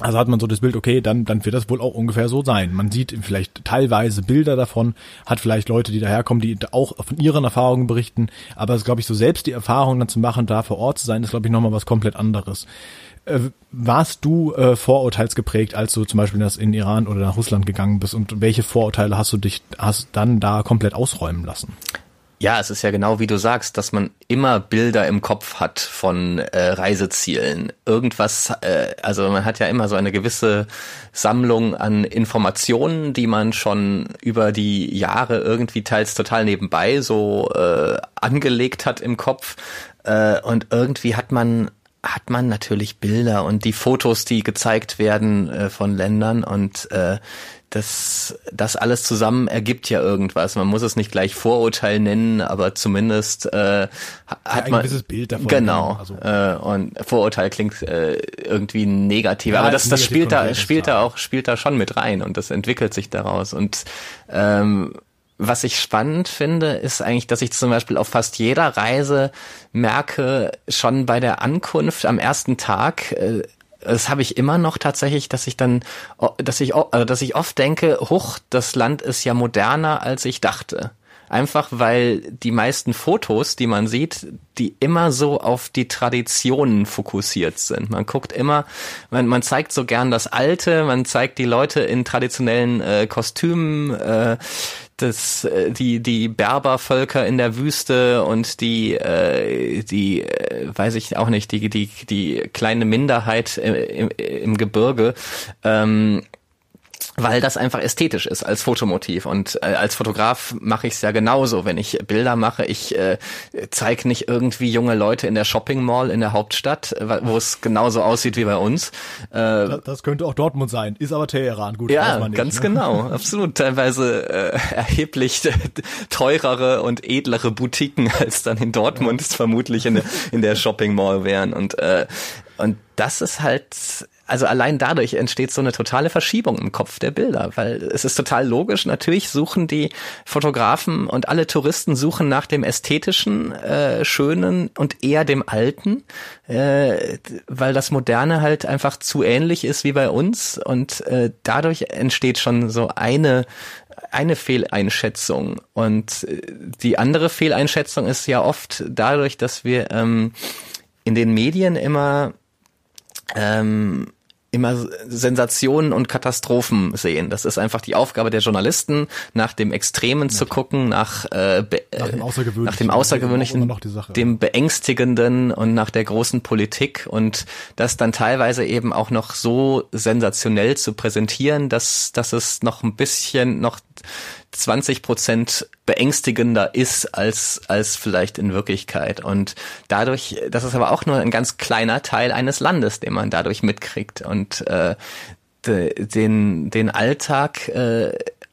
Also hat man so das Bild, okay, dann, dann wird das wohl auch ungefähr so sein. Man sieht vielleicht teilweise Bilder davon, hat vielleicht Leute, die daherkommen, die auch von ihren Erfahrungen berichten, aber es glaube ich so selbst die Erfahrung dann zu machen, da vor Ort zu sein, ist glaube ich nochmal was komplett anderes. Äh, warst du äh, vorurteilsgeprägt, als du zum Beispiel das in Iran oder nach Russland gegangen bist und welche Vorurteile hast du dich hast dann da komplett ausräumen lassen? Ja, es ist ja genau wie du sagst, dass man immer Bilder im Kopf hat von äh, Reisezielen. Irgendwas, äh, also man hat ja immer so eine gewisse Sammlung an Informationen, die man schon über die Jahre irgendwie teils total nebenbei so äh, angelegt hat im Kopf. Äh, und irgendwie hat man hat man natürlich Bilder und die Fotos, die gezeigt werden äh, von Ländern und äh, das, das alles zusammen ergibt ja irgendwas. Man muss es nicht gleich Vorurteil nennen, aber zumindest äh, hat ja, man ein Bild davon. Genau. Also. Äh, und Vorurteil klingt äh, irgendwie negativ, ja, aber das, das spielt da spielt da auch spielt da schon mit rein und das entwickelt sich daraus und ähm, was ich spannend finde, ist eigentlich, dass ich zum Beispiel auf fast jeder Reise merke, schon bei der Ankunft am ersten Tag, äh, das habe ich immer noch tatsächlich, dass ich dann, dass ich, also dass ich oft denke, huch, das Land ist ja moderner, als ich dachte. Einfach weil die meisten Fotos, die man sieht, die immer so auf die Traditionen fokussiert sind. Man guckt immer, man, man zeigt so gern das Alte, man zeigt die Leute in traditionellen äh, Kostümen, äh, das, äh, die, die Berbervölker in der Wüste und die, äh, die, äh, weiß ich auch nicht, die, die, die kleine Minderheit im, im, im Gebirge. Ähm, weil das einfach ästhetisch ist als Fotomotiv und äh, als Fotograf mache ich es ja genauso, wenn ich Bilder mache, ich äh, zeige nicht irgendwie junge Leute in der Shopping Mall in der Hauptstadt, wo es genauso aussieht wie bei uns. Äh, das könnte auch Dortmund sein, ist aber Teheran, gut. Ja, nicht, ganz ne? genau, absolut, teilweise äh, erheblich teurere und edlere Boutiquen als dann in Dortmund ja. vermutlich in der, in der Shopping Mall wären und äh, und das ist halt also allein dadurch entsteht so eine totale Verschiebung im Kopf der Bilder, weil es ist total logisch. Natürlich suchen die Fotografen und alle Touristen suchen nach dem ästhetischen, äh, schönen und eher dem alten, äh, weil das Moderne halt einfach zu ähnlich ist wie bei uns und äh, dadurch entsteht schon so eine eine Fehleinschätzung und äh, die andere Fehleinschätzung ist ja oft dadurch, dass wir ähm, in den Medien immer ähm, immer Sensationen und Katastrophen sehen. Das ist einfach die Aufgabe der Journalisten, nach dem Extremen ja. zu gucken, nach, äh, be nach dem Außergewöhnlichen, nach dem, Außergewöhnlichen dem Beängstigenden und nach der großen Politik und das dann teilweise eben auch noch so sensationell zu präsentieren, dass, dass es noch ein bisschen noch 20 Prozent beängstigender ist als, als vielleicht in Wirklichkeit. Und dadurch, das ist aber auch nur ein ganz kleiner Teil eines Landes, den man dadurch mitkriegt. Und äh, den, den Alltag äh,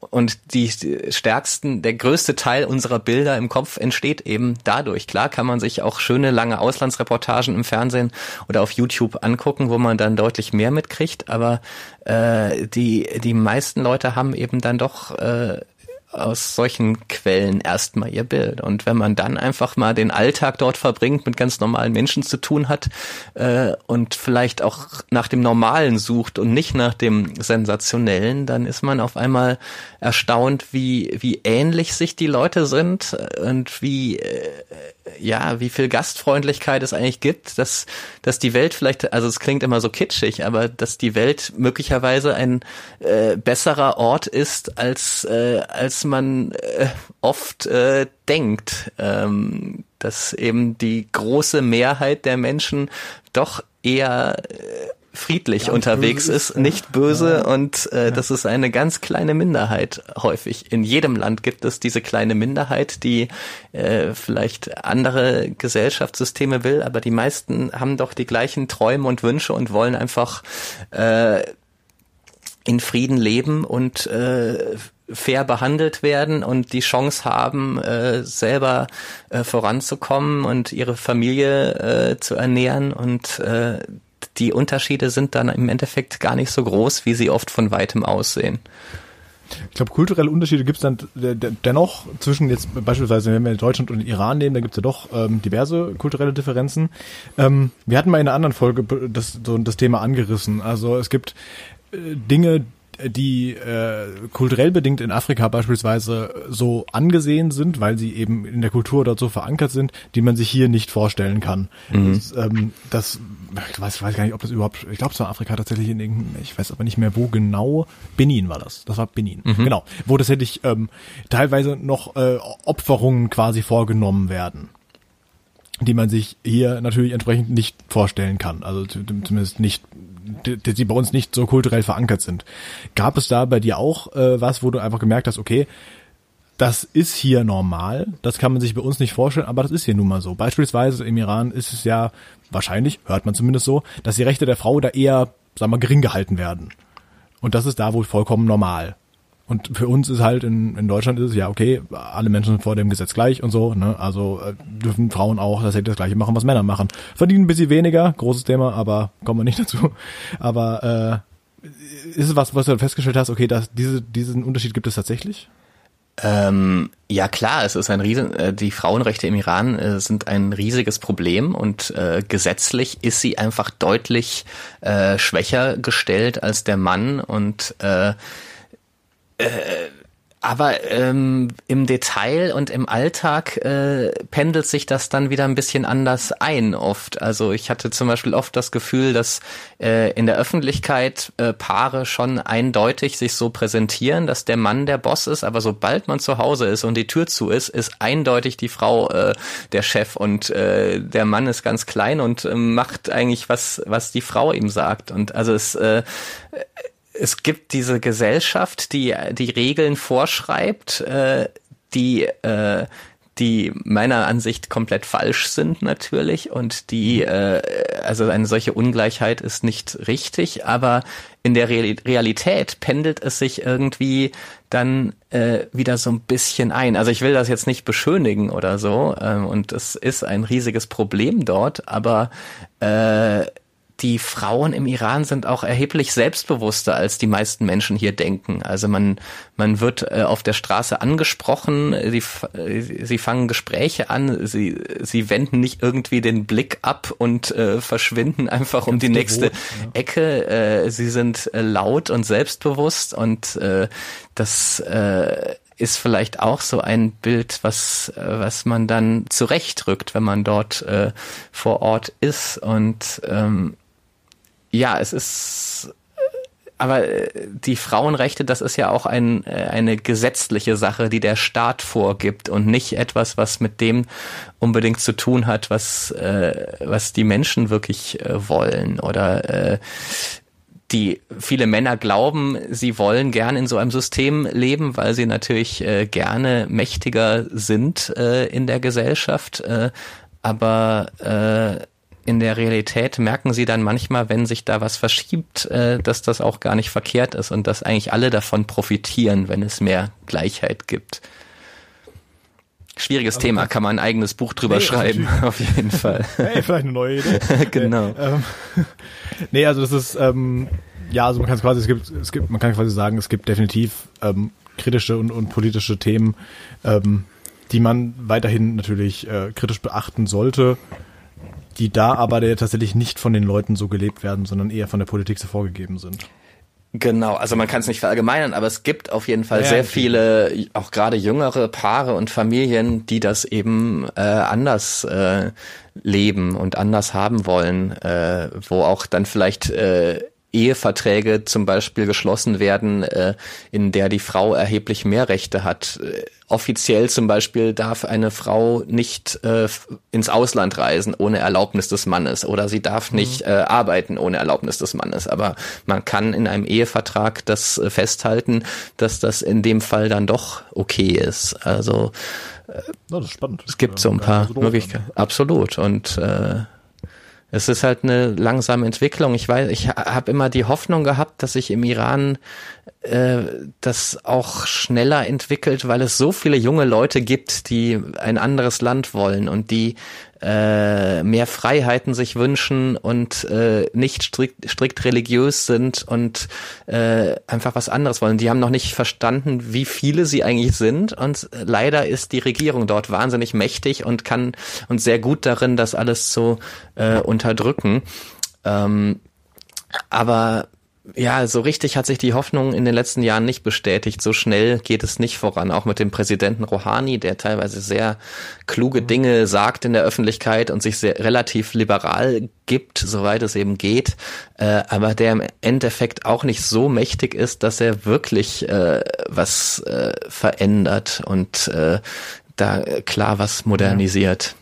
und die stärksten, der größte Teil unserer Bilder im Kopf entsteht eben dadurch. Klar kann man sich auch schöne lange Auslandsreportagen im Fernsehen oder auf YouTube angucken, wo man dann deutlich mehr mitkriegt, aber äh, die, die meisten Leute haben eben dann doch äh, aus solchen Quellen erstmal ihr Bild. Und wenn man dann einfach mal den Alltag dort verbringt, mit ganz normalen Menschen zu tun hat äh, und vielleicht auch nach dem Normalen sucht und nicht nach dem Sensationellen, dann ist man auf einmal erstaunt, wie, wie ähnlich sich die Leute sind und wie, äh, ja, wie viel Gastfreundlichkeit es eigentlich gibt, dass, dass die Welt vielleicht, also es klingt immer so kitschig, aber dass die Welt möglicherweise ein äh, besserer Ort ist, als, äh, als man äh, oft äh, denkt. Ähm, dass eben die große Mehrheit der Menschen doch eher äh, friedlich ganz unterwegs ist, ist nicht böse ja. und äh, ja. das ist eine ganz kleine Minderheit häufig. In jedem Land gibt es diese kleine Minderheit, die äh, vielleicht andere Gesellschaftssysteme will, aber die meisten haben doch die gleichen Träume und Wünsche und wollen einfach äh, in Frieden leben und äh, fair behandelt werden und die Chance haben, äh, selber äh, voranzukommen und ihre Familie äh, zu ernähren und äh, die Unterschiede sind dann im Endeffekt gar nicht so groß, wie sie oft von weitem aussehen. Ich glaube, kulturelle Unterschiede gibt es dann dennoch zwischen jetzt beispielsweise, wenn wir Deutschland und Iran nehmen, da gibt es ja doch ähm, diverse kulturelle Differenzen. Ähm, wir hatten mal in einer anderen Folge das, so das Thema angerissen. Also es gibt äh, Dinge, die äh, kulturell bedingt in Afrika beispielsweise so angesehen sind, weil sie eben in der Kultur dort so verankert sind, die man sich hier nicht vorstellen kann. Mhm. Das, ähm, das ich weiß, ich weiß gar nicht, ob das überhaupt, ich glaube, es war Afrika tatsächlich in irgendeinem, ich weiß aber nicht mehr wo genau. Benin war das. Das war Benin. Mhm. Genau. Wo tatsächlich ähm, teilweise noch äh, Opferungen quasi vorgenommen werden die man sich hier natürlich entsprechend nicht vorstellen kann. Also zumindest nicht die, die bei uns nicht so kulturell verankert sind. Gab es da bei dir auch äh, was, wo du einfach gemerkt hast, okay, das ist hier normal, das kann man sich bei uns nicht vorstellen, aber das ist hier nun mal so. Beispielsweise im Iran ist es ja wahrscheinlich, hört man zumindest so, dass die Rechte der Frau da eher, sagen wir, gering gehalten werden. Und das ist da wohl vollkommen normal. Und für uns ist halt in, in Deutschland ist es ja okay, alle Menschen sind vor dem Gesetz gleich und so, ne? Also äh, dürfen Frauen auch das, das gleiche machen, was Männer machen. Verdienen ein bisschen weniger, großes Thema, aber kommen wir nicht dazu. Aber äh, ist es was, was du festgestellt hast, okay, dass diese, diesen Unterschied gibt es tatsächlich? Ähm, ja klar, es ist ein riesen, äh, die Frauenrechte im Iran äh, sind ein riesiges Problem und äh, gesetzlich ist sie einfach deutlich äh, schwächer gestellt als der Mann und äh, aber ähm, im Detail und im Alltag äh, pendelt sich das dann wieder ein bisschen anders ein oft. Also ich hatte zum Beispiel oft das Gefühl, dass äh, in der Öffentlichkeit äh, Paare schon eindeutig sich so präsentieren, dass der Mann der Boss ist, aber sobald man zu Hause ist und die Tür zu ist, ist eindeutig die Frau äh, der Chef und äh, der Mann ist ganz klein und äh, macht eigentlich was, was die Frau ihm sagt. Und also es äh, es gibt diese Gesellschaft, die die Regeln vorschreibt, äh, die äh, die meiner Ansicht komplett falsch sind natürlich und die äh, also eine solche Ungleichheit ist nicht richtig, aber in der Realität pendelt es sich irgendwie dann äh, wieder so ein bisschen ein. Also ich will das jetzt nicht beschönigen oder so äh, und es ist ein riesiges Problem dort, aber äh, die Frauen im Iran sind auch erheblich selbstbewusster, als die meisten Menschen hier denken. Also man, man wird äh, auf der Straße angesprochen, sie, sie fangen Gespräche an, sie, sie wenden nicht irgendwie den Blick ab und äh, verschwinden einfach um die nächste ja. Ecke. Äh, sie sind äh, laut und selbstbewusst und äh, das äh, ist vielleicht auch so ein Bild, was, äh, was man dann zurechtrückt, wenn man dort äh, vor Ort ist. Und ähm, ja, es ist aber äh, die Frauenrechte, das ist ja auch ein, äh, eine gesetzliche Sache, die der Staat vorgibt und nicht etwas, was mit dem unbedingt zu tun hat, was, äh, was die Menschen wirklich äh, wollen oder äh, die viele Männer glauben, sie wollen gern in so einem System leben, weil sie natürlich äh, gerne mächtiger sind äh, in der Gesellschaft. Äh, aber äh, in der Realität merken sie dann manchmal, wenn sich da was verschiebt, äh, dass das auch gar nicht verkehrt ist und dass eigentlich alle davon profitieren, wenn es mehr Gleichheit gibt. Schwieriges also Thema, kann man ein eigenes Buch drüber nee, schreiben, auf jeden Fall. Hey, vielleicht eine neue Idee. genau. Nee, ähm, nee, also das ist, ähm, ja, also man kann es quasi, es gibt, es gibt, man kann quasi sagen, es gibt definitiv ähm, kritische und, und politische Themen, ähm, die man weiterhin natürlich äh, kritisch beachten sollte, die da aber tatsächlich nicht von den Leuten so gelebt werden, sondern eher von der Politik so vorgegeben sind. Genau, also man kann es nicht verallgemeinern, aber es gibt auf jeden Fall ja, sehr viele, auch gerade jüngere Paare und Familien, die das eben äh, anders äh, leben und anders haben wollen, äh, wo auch dann vielleicht äh, Eheverträge zum Beispiel geschlossen werden, äh, in der die Frau erheblich mehr Rechte hat. Äh, offiziell zum Beispiel darf eine Frau nicht äh, ins Ausland reisen ohne Erlaubnis des Mannes oder sie darf mhm. nicht äh, arbeiten ohne Erlaubnis des Mannes. Aber man kann in einem Ehevertrag das äh, festhalten, dass das in dem Fall dann doch okay ist. Also äh, das ist spannend. es gibt so ein paar Möglichkeiten. Absolut. Und äh, es ist halt eine langsame Entwicklung. Ich weiß, ich habe immer die Hoffnung gehabt, dass sich im Iran äh, das auch schneller entwickelt, weil es so viele junge Leute gibt, die ein anderes Land wollen und die äh, mehr Freiheiten sich wünschen und äh, nicht strikt, strikt religiös sind und äh, einfach was anderes wollen. Die haben noch nicht verstanden, wie viele sie eigentlich sind und leider ist die Regierung dort wahnsinnig mächtig und kann und sehr gut darin, das alles zu äh, unterdrücken. Ähm, aber ja, so richtig hat sich die Hoffnung in den letzten Jahren nicht bestätigt. So schnell geht es nicht voran. Auch mit dem Präsidenten Rouhani, der teilweise sehr kluge Dinge sagt in der Öffentlichkeit und sich sehr relativ liberal gibt, soweit es eben geht, äh, aber der im Endeffekt auch nicht so mächtig ist, dass er wirklich äh, was äh, verändert und äh, da klar was modernisiert.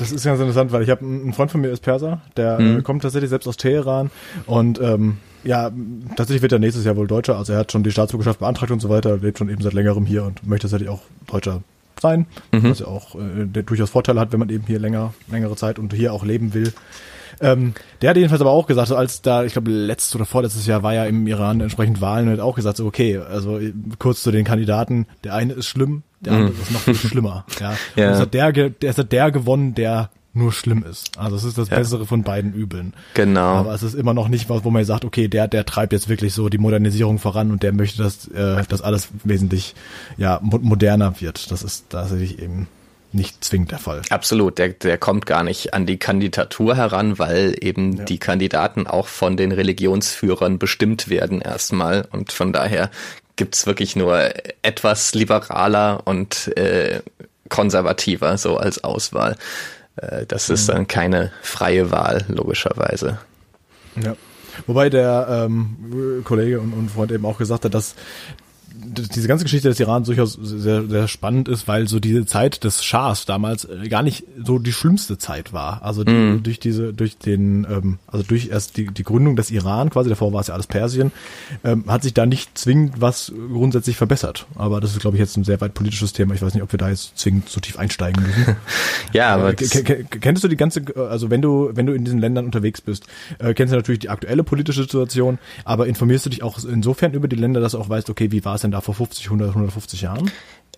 Das ist ganz interessant, weil ich habe einen Freund von mir ist Perser, der mhm. äh, kommt tatsächlich selbst aus Teheran und ähm, ja, tatsächlich wird er nächstes Jahr wohl Deutscher. Also er hat schon die Staatsbürgerschaft beantragt und so weiter, lebt schon eben seit längerem hier und möchte tatsächlich auch Deutscher sein, mhm. was ja auch äh, durchaus Vorteile hat, wenn man eben hier länger längere Zeit und hier auch leben will. Ähm, der hat jedenfalls aber auch gesagt, als da, ich glaube, letztes oder vorletztes Jahr war ja im Iran entsprechend Wahlen und hat auch gesagt, so, okay, also kurz zu den Kandidaten, der eine ist schlimm, der andere mhm. ist noch viel schlimmer. Ja. ja. Und es hat der, der, es hat der gewonnen, der nur schlimm ist. Also es ist das ja. Bessere von beiden Übeln. Genau. Aber es ist immer noch nicht was, wo man sagt, okay, der, der treibt jetzt wirklich so die Modernisierung voran und der möchte, dass, äh, dass alles wesentlich ja moderner wird. Das ist tatsächlich eben nicht zwingend der Fall. Absolut, der, der kommt gar nicht an die Kandidatur heran, weil eben ja. die Kandidaten auch von den Religionsführern bestimmt werden erstmal und von daher gibt's wirklich nur etwas liberaler und äh, konservativer so als Auswahl. Äh, das ist mhm. dann keine freie Wahl, logischerweise. Ja. Wobei der ähm, Kollege und, und Freund eben auch gesagt hat, dass diese ganze Geschichte des Iran durchaus sehr, sehr spannend ist, weil so diese Zeit des Schahs damals äh, gar nicht so die schlimmste Zeit war. Also die, mm. durch diese, durch den, ähm, also durch erst die, die Gründung des Iran, quasi davor war es ja alles Persien, ähm, hat sich da nicht zwingend was grundsätzlich verbessert. Aber das ist, glaube ich, jetzt ein sehr weit politisches Thema. Ich weiß nicht, ob wir da jetzt zwingend so tief einsteigen müssen. ja, aber äh, kennst du die ganze, also wenn du, wenn du in diesen Ländern unterwegs bist, äh, kennst du natürlich die aktuelle politische Situation, aber informierst du dich auch insofern über die Länder, dass du auch weißt, okay, wie war es denn denn da vor 50, 100, 150 Jahren?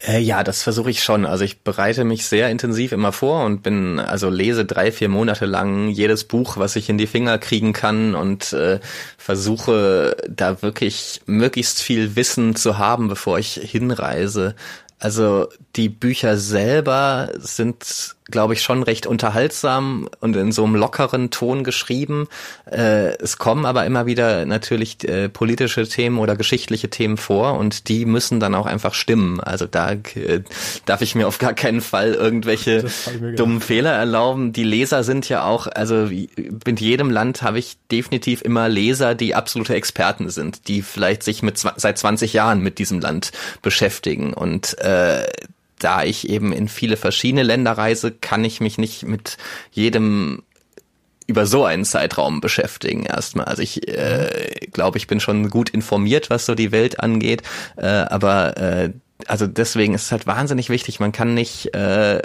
Äh, ja, das versuche ich schon. Also ich bereite mich sehr intensiv immer vor und bin, also lese drei, vier Monate lang jedes Buch, was ich in die Finger kriegen kann und äh, versuche da wirklich möglichst viel Wissen zu haben, bevor ich hinreise. Also die Bücher selber sind glaube ich, schon recht unterhaltsam und in so einem lockeren Ton geschrieben. Äh, es kommen aber immer wieder natürlich äh, politische Themen oder geschichtliche Themen vor und die müssen dann auch einfach stimmen. Also da äh, darf ich mir auf gar keinen Fall irgendwelche dummen Fehler erlauben. Die Leser sind ja auch, also mit jedem Land habe ich definitiv immer Leser, die absolute Experten sind, die vielleicht sich mit seit 20 Jahren mit diesem Land beschäftigen und äh, da ich eben in viele verschiedene Länder reise, kann ich mich nicht mit jedem über so einen Zeitraum beschäftigen erstmal. Also ich äh, glaube, ich bin schon gut informiert, was so die Welt angeht, äh, aber äh, also deswegen ist es halt wahnsinnig wichtig. Man kann nicht äh,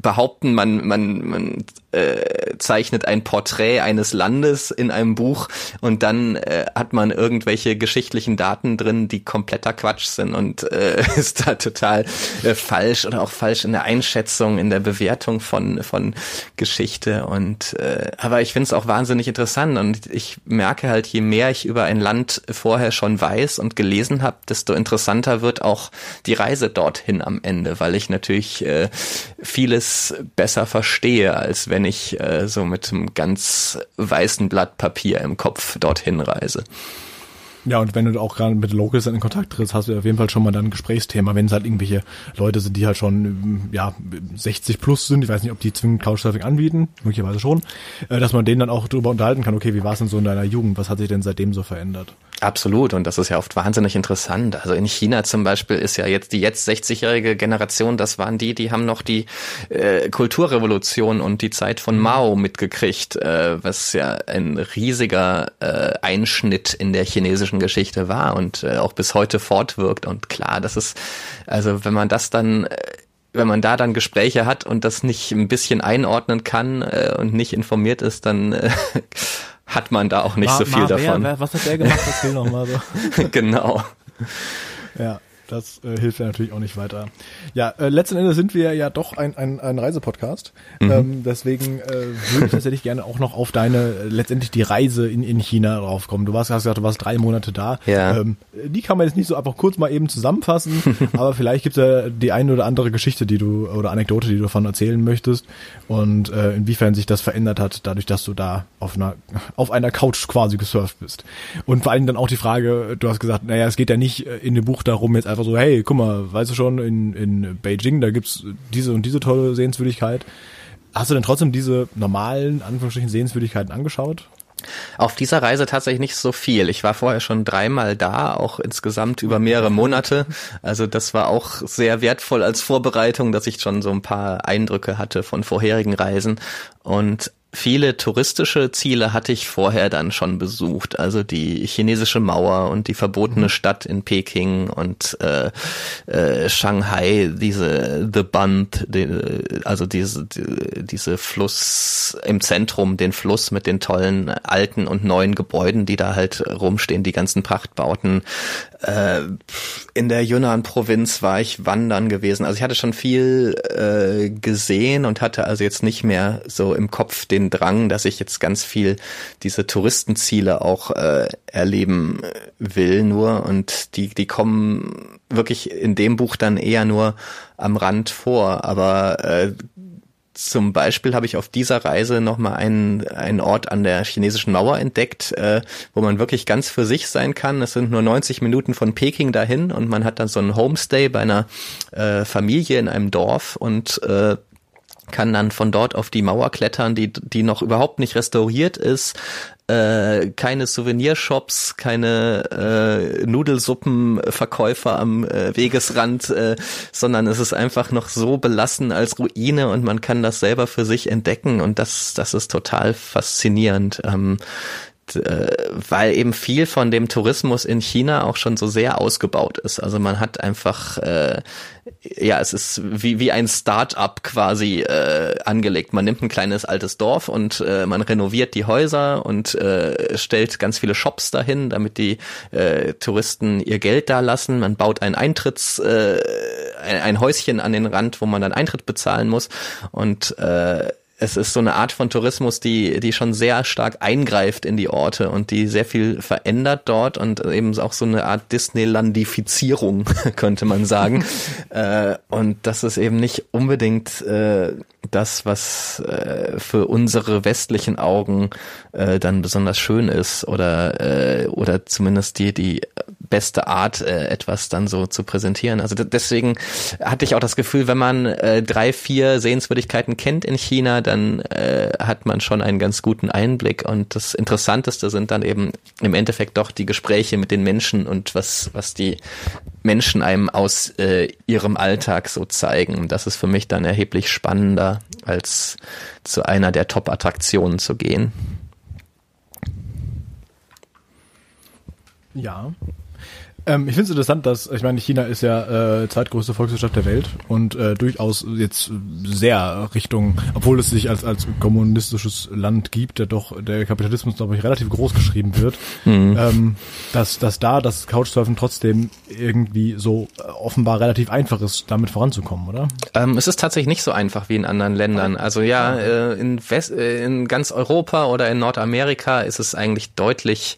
behaupten, man, man, man äh, zeichnet ein Porträt eines Landes in einem Buch und dann äh, hat man irgendwelche geschichtlichen Daten drin, die kompletter Quatsch sind und äh, ist da total äh, falsch oder auch falsch in der Einschätzung, in der Bewertung von, von Geschichte. Und äh, aber ich finde es auch wahnsinnig interessant und ich merke halt, je mehr ich über ein Land vorher schon weiß und gelesen habe, desto interessanter wird auch die Reise dorthin am Ende, weil ich natürlich äh, vieles besser verstehe, als wenn wenn ich äh, so mit einem ganz weißen Blatt Papier im Kopf dorthin reise. Ja, und wenn du auch gerade mit Locals in Kontakt trittst, hast du auf jeden Fall schon mal dann ein Gesprächsthema, wenn es halt irgendwelche Leute sind, die halt schon ja 60 plus sind, ich weiß nicht, ob die zwingend Couchsurfing anbieten, möglicherweise schon, äh, dass man denen dann auch darüber unterhalten kann, okay, wie war es denn so in deiner Jugend, was hat sich denn seitdem so verändert? Absolut, und das ist ja oft wahnsinnig interessant. Also in China zum Beispiel ist ja jetzt die jetzt 60-jährige Generation, das waren die, die haben noch die äh, Kulturrevolution und die Zeit von mhm. Mao mitgekriegt, äh, was ja ein riesiger äh, Einschnitt in der chinesischen Geschichte war und äh, auch bis heute fortwirkt. Und klar, das ist, also wenn man das dann äh, wenn man da dann Gespräche hat und das nicht ein bisschen einordnen kann äh, und nicht informiert ist, dann äh, hat man da auch nicht Ma, so viel Ma, davon. Wer, was hat der gemacht? Erzähl noch mal so. genau. Ja. Das äh, hilft ja natürlich auch nicht weiter. Ja, äh, letzten Endes sind wir ja doch ein, ein, ein Reisepodcast. Mhm. Ähm, deswegen äh, würde ich tatsächlich gerne auch noch auf deine, äh, letztendlich die Reise in, in China draufkommen. Du warst, hast gesagt, du warst drei Monate da. Ja. Ähm, die kann man jetzt nicht so einfach kurz mal eben zusammenfassen, aber vielleicht gibt es ja die eine oder andere Geschichte, die du, oder Anekdote, die du davon erzählen möchtest und äh, inwiefern sich das verändert hat, dadurch, dass du da auf einer, auf einer Couch quasi gesurft bist. Und vor allem dann auch die Frage, du hast gesagt, naja, es geht ja nicht äh, in dem Buch darum, jetzt einfach einfach so, hey, guck mal, weißt du schon, in, in Beijing, da gibt's diese und diese tolle Sehenswürdigkeit. Hast du denn trotzdem diese normalen, Anführungsstrichen, Sehenswürdigkeiten angeschaut? Auf dieser Reise tatsächlich nicht so viel. Ich war vorher schon dreimal da, auch insgesamt über mehrere Monate. Also das war auch sehr wertvoll als Vorbereitung, dass ich schon so ein paar Eindrücke hatte von vorherigen Reisen. Und viele touristische Ziele hatte ich vorher dann schon besucht. Also die chinesische Mauer und die verbotene mhm. Stadt in Peking und äh, äh, Shanghai, diese The Bund, die, also diese, die, diese Fluss im Zentrum, den Fluss mit den tollen alten und neuen Gebäuden, die da halt rumstehen, die ganzen Prachtbauten. Äh, in der Yunnan-Provinz war ich wandern gewesen. Also ich hatte schon viel äh, gesehen und hatte also jetzt nicht mehr so im Kopf den den Drang, dass ich jetzt ganz viel diese Touristenziele auch äh, erleben will nur und die, die kommen wirklich in dem Buch dann eher nur am Rand vor, aber äh, zum Beispiel habe ich auf dieser Reise nochmal einen, einen Ort an der chinesischen Mauer entdeckt, äh, wo man wirklich ganz für sich sein kann. Es sind nur 90 Minuten von Peking dahin und man hat dann so einen Homestay bei einer äh, Familie in einem Dorf und äh, kann dann von dort auf die Mauer klettern, die, die noch überhaupt nicht restauriert ist. Äh, keine Souvenirshops, keine äh, Nudelsuppenverkäufer am äh, Wegesrand, äh, sondern es ist einfach noch so belassen als Ruine und man kann das selber für sich entdecken und das, das ist total faszinierend. Ähm, äh, weil eben viel von dem Tourismus in China auch schon so sehr ausgebaut ist. Also man hat einfach, äh, ja, es ist wie, wie ein Start-up quasi äh, angelegt. Man nimmt ein kleines altes Dorf und äh, man renoviert die Häuser und äh, stellt ganz viele Shops dahin, damit die äh, Touristen ihr Geld da lassen. Man baut ein Eintritts, äh, ein, ein Häuschen an den Rand, wo man dann Eintritt bezahlen muss und äh, es ist so eine Art von Tourismus, die, die schon sehr stark eingreift in die Orte und die sehr viel verändert dort und eben auch so eine Art Disneylandifizierung, könnte man sagen. äh, und das ist eben nicht unbedingt äh, das, was äh, für unsere westlichen Augen äh, dann besonders schön ist oder, äh, oder zumindest die, die beste Art, äh, etwas dann so zu präsentieren. Also deswegen hatte ich auch das Gefühl, wenn man drei, vier Sehenswürdigkeiten kennt in China, dann äh, hat man schon einen ganz guten Einblick. Und das Interessanteste sind dann eben im Endeffekt doch die Gespräche mit den Menschen und was, was die Menschen einem aus äh, ihrem Alltag so zeigen. Das ist für mich dann erheblich spannender, als zu einer der Top-Attraktionen zu gehen. Ja, ähm, ich finde es interessant, dass, ich meine, China ist ja äh, zweitgrößte Volkswirtschaft der Welt und äh, durchaus jetzt sehr Richtung, obwohl es sich als, als kommunistisches Land gibt, der doch der Kapitalismus, glaube ich, relativ groß geschrieben wird, mhm. ähm, dass, dass da das Couchsurfen trotzdem irgendwie so äh, offenbar relativ einfach ist, damit voranzukommen, oder? Ähm, es ist tatsächlich nicht so einfach wie in anderen Ländern. Also ja, äh, in, West, äh, in ganz Europa oder in Nordamerika ist es eigentlich deutlich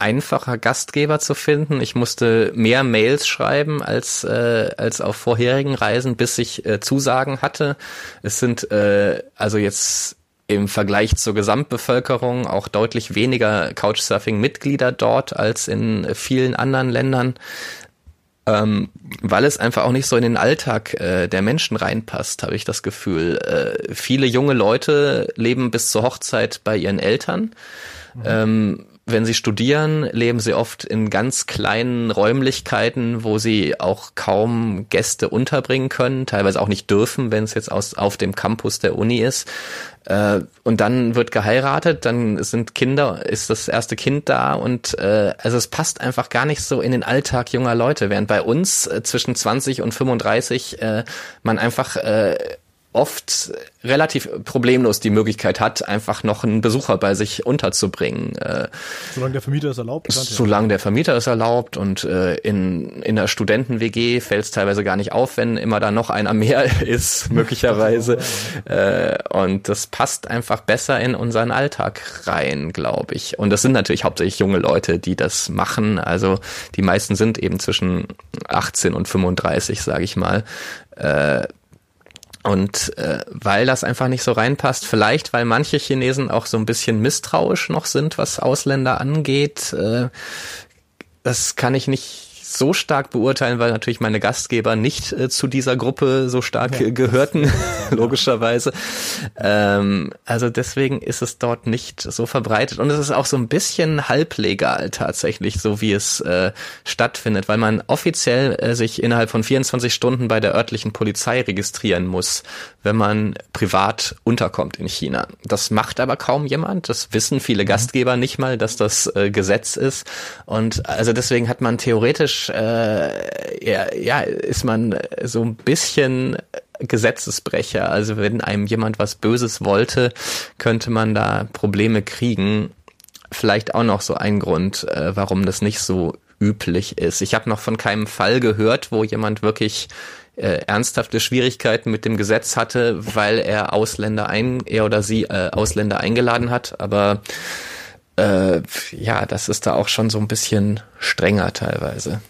einfacher Gastgeber zu finden. Ich musste mehr Mails schreiben als äh, als auf vorherigen Reisen, bis ich äh, Zusagen hatte. Es sind äh, also jetzt im Vergleich zur Gesamtbevölkerung auch deutlich weniger Couchsurfing-Mitglieder dort als in vielen anderen Ländern, ähm, weil es einfach auch nicht so in den Alltag äh, der Menschen reinpasst, habe ich das Gefühl. Äh, viele junge Leute leben bis zur Hochzeit bei ihren Eltern. Mhm. Ähm, wenn sie studieren, leben sie oft in ganz kleinen Räumlichkeiten, wo sie auch kaum Gäste unterbringen können, teilweise auch nicht dürfen, wenn es jetzt aus, auf dem Campus der Uni ist. Äh, und dann wird geheiratet, dann sind Kinder, ist das erste Kind da und äh, also es passt einfach gar nicht so in den Alltag junger Leute, während bei uns äh, zwischen 20 und 35 äh, man einfach äh, oft relativ problemlos die Möglichkeit hat, einfach noch einen Besucher bei sich unterzubringen. Äh, solange der Vermieter es erlaubt. Solange der Vermieter es erlaubt und äh, in, in der Studenten-WG fällt es teilweise gar nicht auf, wenn immer da noch einer mehr ist, möglicherweise. äh, und das passt einfach besser in unseren Alltag rein, glaube ich. Und das sind natürlich hauptsächlich junge Leute, die das machen. Also die meisten sind eben zwischen 18 und 35, sage ich mal. Äh, und äh, weil das einfach nicht so reinpasst, vielleicht weil manche Chinesen auch so ein bisschen misstrauisch noch sind, was Ausländer angeht, äh, das kann ich nicht so stark beurteilen, weil natürlich meine Gastgeber nicht äh, zu dieser Gruppe so stark ja. gehörten, logischerweise. Ähm, also deswegen ist es dort nicht so verbreitet und es ist auch so ein bisschen halblegal tatsächlich, so wie es äh, stattfindet, weil man offiziell äh, sich innerhalb von 24 Stunden bei der örtlichen Polizei registrieren muss, wenn man privat unterkommt in China. Das macht aber kaum jemand. Das wissen viele mhm. Gastgeber nicht mal, dass das äh, Gesetz ist. Und also deswegen hat man theoretisch, äh, ja, ja, ist man so ein bisschen Gesetzesbrecher. Also wenn einem jemand was Böses wollte, könnte man da Probleme kriegen. Vielleicht auch noch so ein Grund, äh, warum das nicht so üblich ist. Ich habe noch von keinem Fall gehört, wo jemand wirklich äh, ernsthafte Schwierigkeiten mit dem Gesetz hatte, weil er Ausländer ein, er oder sie äh, Ausländer eingeladen hat. Aber äh, ja, das ist da auch schon so ein bisschen strenger teilweise.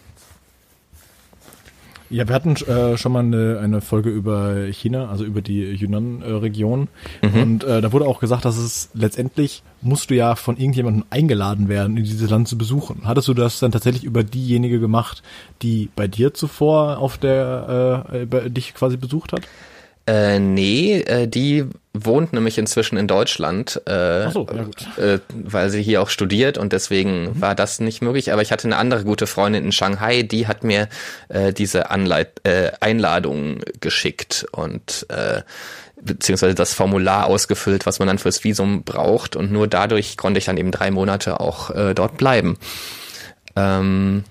Ja, wir hatten äh, schon mal eine, eine Folge über China, also über die Yunnan-Region. Mhm. Und äh, da wurde auch gesagt, dass es letztendlich musst du ja von irgendjemandem eingeladen werden, in dieses Land zu besuchen. Hattest du das dann tatsächlich über diejenige gemacht, die bei dir zuvor auf der äh, dich quasi besucht hat? Äh, nee, äh, die wohnt nämlich inzwischen in Deutschland, äh, so, äh, weil sie hier auch studiert und deswegen mhm. war das nicht möglich. Aber ich hatte eine andere gute Freundin in Shanghai, die hat mir äh, diese Anleit äh, Einladung geschickt und äh, beziehungsweise das Formular ausgefüllt, was man dann fürs Visum braucht und nur dadurch konnte ich dann eben drei Monate auch äh, dort bleiben. Ähm,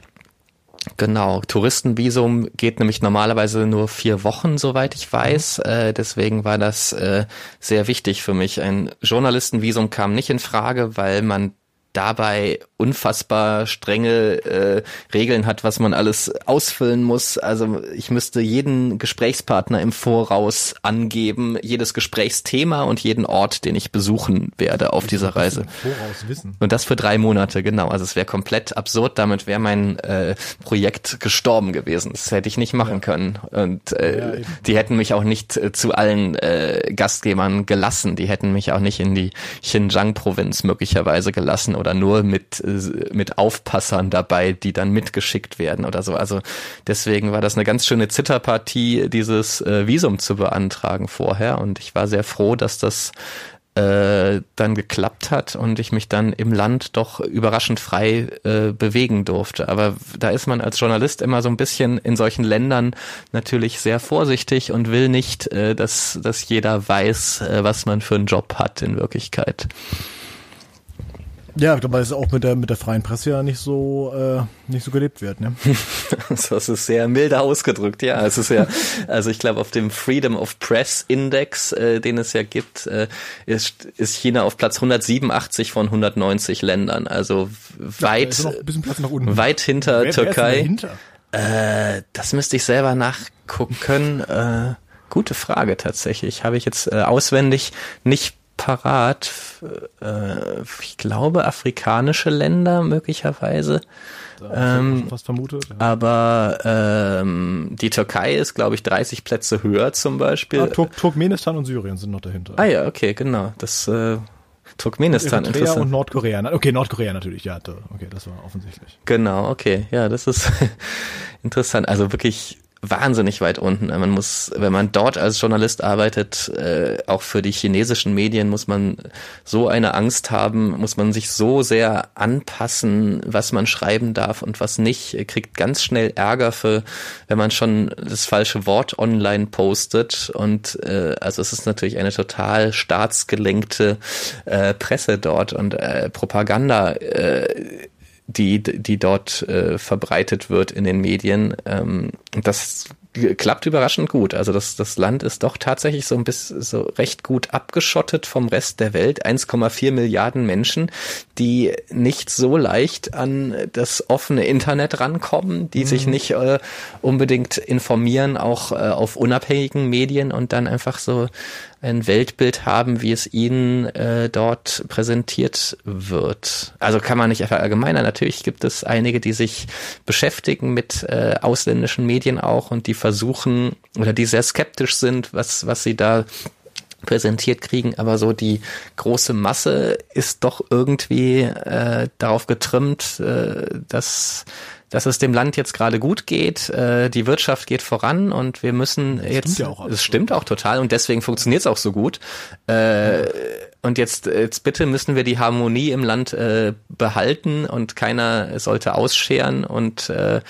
Genau, Touristenvisum geht nämlich normalerweise nur vier Wochen, soweit ich weiß. Mhm. Äh, deswegen war das äh, sehr wichtig für mich. Ein Journalistenvisum kam nicht in Frage, weil man dabei unfassbar strenge äh, Regeln hat, was man alles ausfüllen muss. Also ich müsste jeden Gesprächspartner im Voraus angeben, jedes Gesprächsthema und jeden Ort, den ich besuchen werde auf dieser Reise. Voraus wissen. Und das für drei Monate, genau. Also es wäre komplett absurd. Damit wäre mein äh, Projekt gestorben gewesen. Das hätte ich nicht machen ja. können. Und äh, ja, die hätten mich auch nicht äh, zu allen äh, Gastgebern gelassen. Die hätten mich auch nicht in die Xinjiang-Provinz möglicherweise gelassen oder nur mit mit Aufpassern dabei, die dann mitgeschickt werden oder so. Also deswegen war das eine ganz schöne Zitterpartie, dieses äh, Visum zu beantragen vorher. Und ich war sehr froh, dass das äh, dann geklappt hat und ich mich dann im Land doch überraschend frei äh, bewegen durfte. Aber da ist man als Journalist immer so ein bisschen in solchen Ländern natürlich sehr vorsichtig und will nicht, äh, dass, dass jeder weiß, äh, was man für einen Job hat in Wirklichkeit. Ja, dabei ist auch mit der mit der freien Presse ja nicht so äh, nicht so gelebt wird, ne? das ist sehr milde ausgedrückt, ja. Es ist ja, also ich glaube auf dem Freedom of Press Index, äh, den es ja gibt, äh, ist, ist China auf Platz 187 von 190 Ländern, also weit ja, weit hinter wer, Türkei. Wer hinter? Äh, das müsste ich selber nachgucken. Äh, gute Frage tatsächlich. Habe ich jetzt äh, auswendig nicht parat. Äh, ich glaube, afrikanische Länder möglicherweise. Ähm, fast vermutet. Ja. Aber ähm, die Türkei ist, glaube ich, 30 Plätze höher zum Beispiel. Ah, Turk Turkmenistan und Syrien sind noch dahinter. Ah ja, okay, genau. Das äh, Turkmenistan Eritrea interessant. und Nordkorea. Okay, Nordkorea natürlich, ja. Okay, das war offensichtlich. Genau, okay. Ja, das ist interessant. Also wirklich wahnsinnig weit unten. Man muss, wenn man dort als Journalist arbeitet, äh, auch für die chinesischen Medien muss man so eine Angst haben, muss man sich so sehr anpassen, was man schreiben darf und was nicht, kriegt ganz schnell Ärger für, wenn man schon das falsche Wort online postet. Und äh, also es ist natürlich eine total staatsgelenkte äh, Presse dort und äh, Propaganda. Äh, die, die dort äh, verbreitet wird in den Medien. Ähm, das klappt überraschend gut. Also das, das Land ist doch tatsächlich so ein bisschen so recht gut abgeschottet vom Rest der Welt. 1,4 Milliarden Menschen, die nicht so leicht an das offene Internet rankommen, die mhm. sich nicht äh, unbedingt informieren, auch äh, auf unabhängigen Medien und dann einfach so ein Weltbild haben, wie es ihnen äh, dort präsentiert wird. Also kann man nicht einfach allgemeiner. Natürlich gibt es einige, die sich beschäftigen mit äh, ausländischen Medien auch und die versuchen oder die sehr skeptisch sind, was, was sie da präsentiert kriegen, aber so die große Masse ist doch irgendwie äh, darauf getrimmt, äh, dass dass es dem Land jetzt gerade gut geht, äh, die Wirtschaft geht voran und wir müssen das jetzt. Stimmt ja auch es stimmt auch total und deswegen funktioniert es auch so gut. Äh, und jetzt, jetzt bitte müssen wir die Harmonie im Land äh, behalten und keiner sollte ausscheren und äh,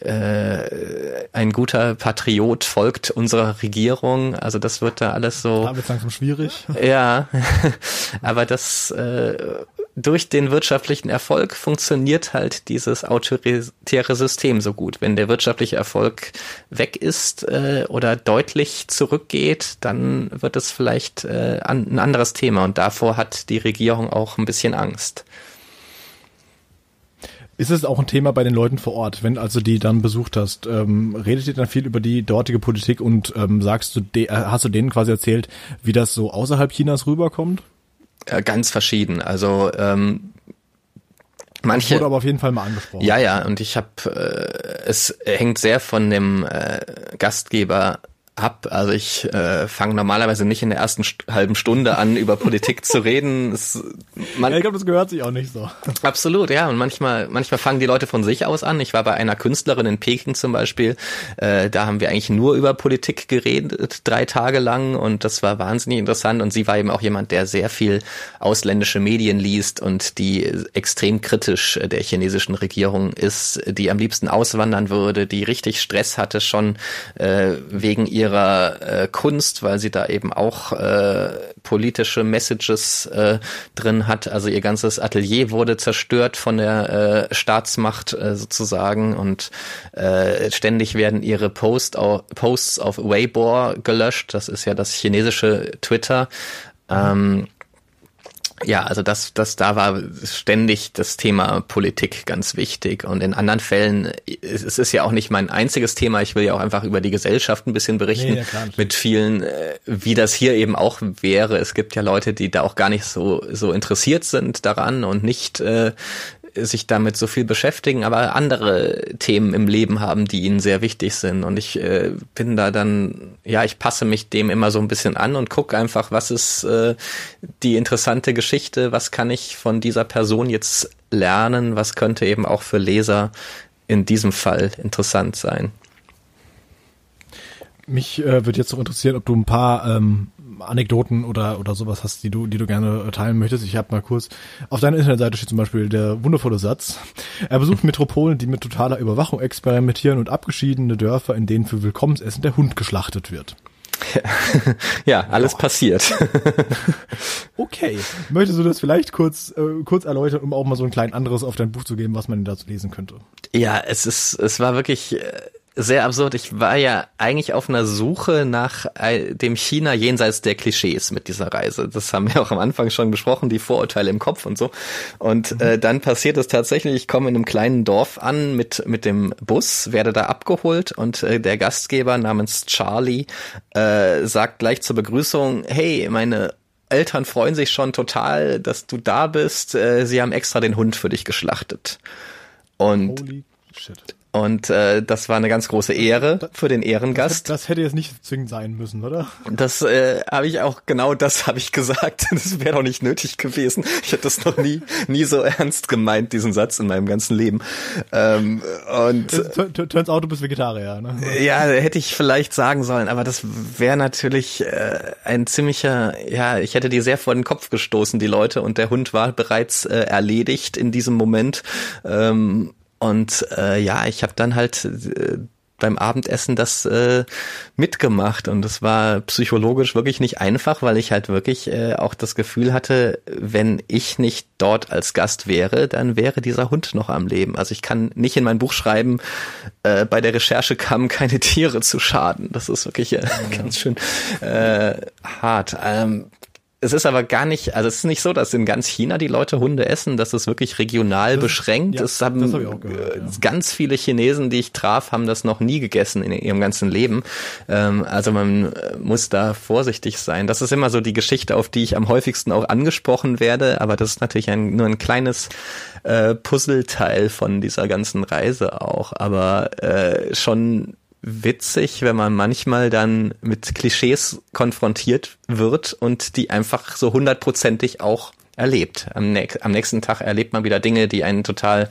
äh, ein guter Patriot folgt unserer Regierung. Also das wird da alles so. Da wird langsam schwierig. Ja, aber das äh, durch den wirtschaftlichen Erfolg funktioniert halt dieses autoritäre System so gut. Wenn der wirtschaftliche Erfolg weg ist äh, oder deutlich zurückgeht, dann wird es vielleicht äh, ein anderes Thema und davor hat die Regierung auch ein bisschen Angst. Ist es auch ein Thema bei den Leuten vor Ort, wenn also die dann besucht hast? Ähm, redet ihr dann viel über die dortige Politik und ähm, sagst du, äh, hast du denen quasi erzählt, wie das so außerhalb Chinas rüberkommt? Ja, ganz verschieden. Also ähm, manche wurde aber auf jeden Fall mal angesprochen. Ja, ja, und ich habe äh, es hängt sehr von dem äh, Gastgeber ab. Also ich äh, fange normalerweise nicht in der ersten st halben Stunde an, über Politik zu reden. Es, man, ja, ich glaube, das gehört sich auch nicht so. Absolut, ja. Und manchmal, manchmal fangen die Leute von sich aus an. Ich war bei einer Künstlerin in Peking zum Beispiel. Äh, da haben wir eigentlich nur über Politik geredet, drei Tage lang. Und das war wahnsinnig interessant. Und sie war eben auch jemand, der sehr viel ausländische Medien liest und die extrem kritisch der chinesischen Regierung ist, die am liebsten auswandern würde, die richtig Stress hatte schon äh, wegen ihrer äh, Kunst, weil sie da eben auch äh, politische Messages äh, drin hat. Also ihr ganzes Atelier wurde zerstört von der äh, Staatsmacht äh, sozusagen und äh, ständig werden ihre Post auf, Posts auf Weibo gelöscht. Das ist ja das chinesische Twitter. Ähm, ja, also das, das da war ständig das Thema Politik ganz wichtig. Und in anderen Fällen, es ist ja auch nicht mein einziges Thema. Ich will ja auch einfach über die Gesellschaft ein bisschen berichten. Nee, ja, mit vielen, äh, wie das hier eben auch wäre. Es gibt ja Leute, die da auch gar nicht so, so interessiert sind daran und nicht äh, sich damit so viel beschäftigen, aber andere Themen im Leben haben, die ihnen sehr wichtig sind. Und ich äh, bin da dann, ja, ich passe mich dem immer so ein bisschen an und gucke einfach, was ist äh, die interessante Geschichte, was kann ich von dieser Person jetzt lernen, was könnte eben auch für Leser in diesem Fall interessant sein. Mich äh, würde jetzt noch interessieren, ob du ein paar ähm, Anekdoten oder, oder sowas hast, die du, die du gerne teilen möchtest. Ich habe mal kurz, auf deiner Internetseite steht zum Beispiel der wundervolle Satz. Er besucht Metropolen, die mit totaler Überwachung experimentieren und abgeschiedene Dörfer, in denen für Willkommensessen der Hund geschlachtet wird. Ja, alles oh. passiert. okay. Möchtest du das vielleicht kurz, äh, kurz erläutern, um auch mal so ein klein anderes auf dein Buch zu geben, was man dazu lesen könnte? Ja, es ist, es war wirklich, äh, sehr absurd. Ich war ja eigentlich auf einer Suche nach äh, dem China jenseits der Klischees mit dieser Reise. Das haben wir auch am Anfang schon besprochen, die Vorurteile im Kopf und so. Und mhm. äh, dann passiert es tatsächlich, ich komme in einem kleinen Dorf an mit, mit dem Bus, werde da abgeholt und äh, der Gastgeber namens Charlie äh, sagt gleich zur Begrüßung, hey, meine Eltern freuen sich schon total, dass du da bist. Äh, sie haben extra den Hund für dich geschlachtet. Und Holy shit. Und äh, das war eine ganz große Ehre für den Ehrengast. Das, das hätte jetzt nicht zwingend sein müssen, oder? Das äh, habe ich auch genau das habe ich gesagt. Das wäre doch nicht nötig gewesen. Ich hätte das noch nie nie so ernst gemeint diesen Satz in meinem ganzen Leben. Ähm, und turns out du bist Vegetarier. Ne? Ja, hätte ich vielleicht sagen sollen, aber das wäre natürlich äh, ein ziemlicher. Ja, ich hätte dir sehr vor den Kopf gestoßen, die Leute, und der Hund war bereits äh, erledigt in diesem Moment. Ähm, und äh, ja, ich habe dann halt äh, beim Abendessen das äh, mitgemacht und es war psychologisch wirklich nicht einfach, weil ich halt wirklich äh, auch das Gefühl hatte, wenn ich nicht dort als Gast wäre, dann wäre dieser Hund noch am Leben. Also ich kann nicht in mein Buch schreiben, äh, bei der Recherche kamen keine Tiere zu Schaden. Das ist wirklich äh, ganz schön äh, hart. Ähm, es ist aber gar nicht, also es ist nicht so, dass in ganz China die Leute Hunde essen, das ist wirklich regional das, beschränkt. Ja, es haben hab gehört, ja. ganz viele Chinesen, die ich traf, haben das noch nie gegessen in ihrem ganzen Leben. Ähm, also man äh, muss da vorsichtig sein. Das ist immer so die Geschichte, auf die ich am häufigsten auch angesprochen werde, aber das ist natürlich ein, nur ein kleines äh, Puzzleteil von dieser ganzen Reise auch, aber äh, schon witzig, wenn man manchmal dann mit Klischees konfrontiert wird und die einfach so hundertprozentig auch erlebt. Am, am, nächsten Tag erlebt man wieder Dinge, die einen total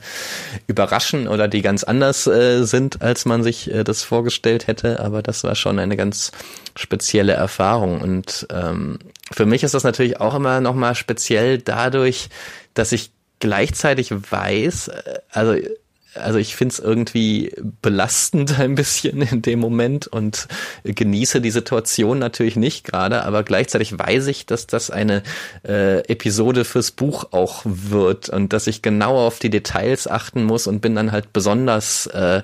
überraschen oder die ganz anders äh, sind, als man sich äh, das vorgestellt hätte. Aber das war schon eine ganz spezielle Erfahrung. Und ähm, für mich ist das natürlich auch immer nochmal speziell dadurch, dass ich gleichzeitig weiß, äh, also also ich finde es irgendwie belastend ein bisschen in dem Moment und genieße die Situation natürlich nicht gerade, aber gleichzeitig weiß ich, dass das eine äh, Episode fürs Buch auch wird und dass ich genau auf die Details achten muss und bin dann halt besonders äh,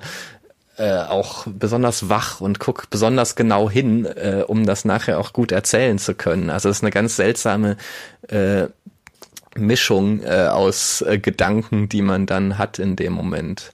äh, auch besonders wach und guck besonders genau hin, äh, um das nachher auch gut erzählen zu können. Also es ist eine ganz seltsame äh, Mischung äh, aus äh, Gedanken, die man dann hat in dem Moment.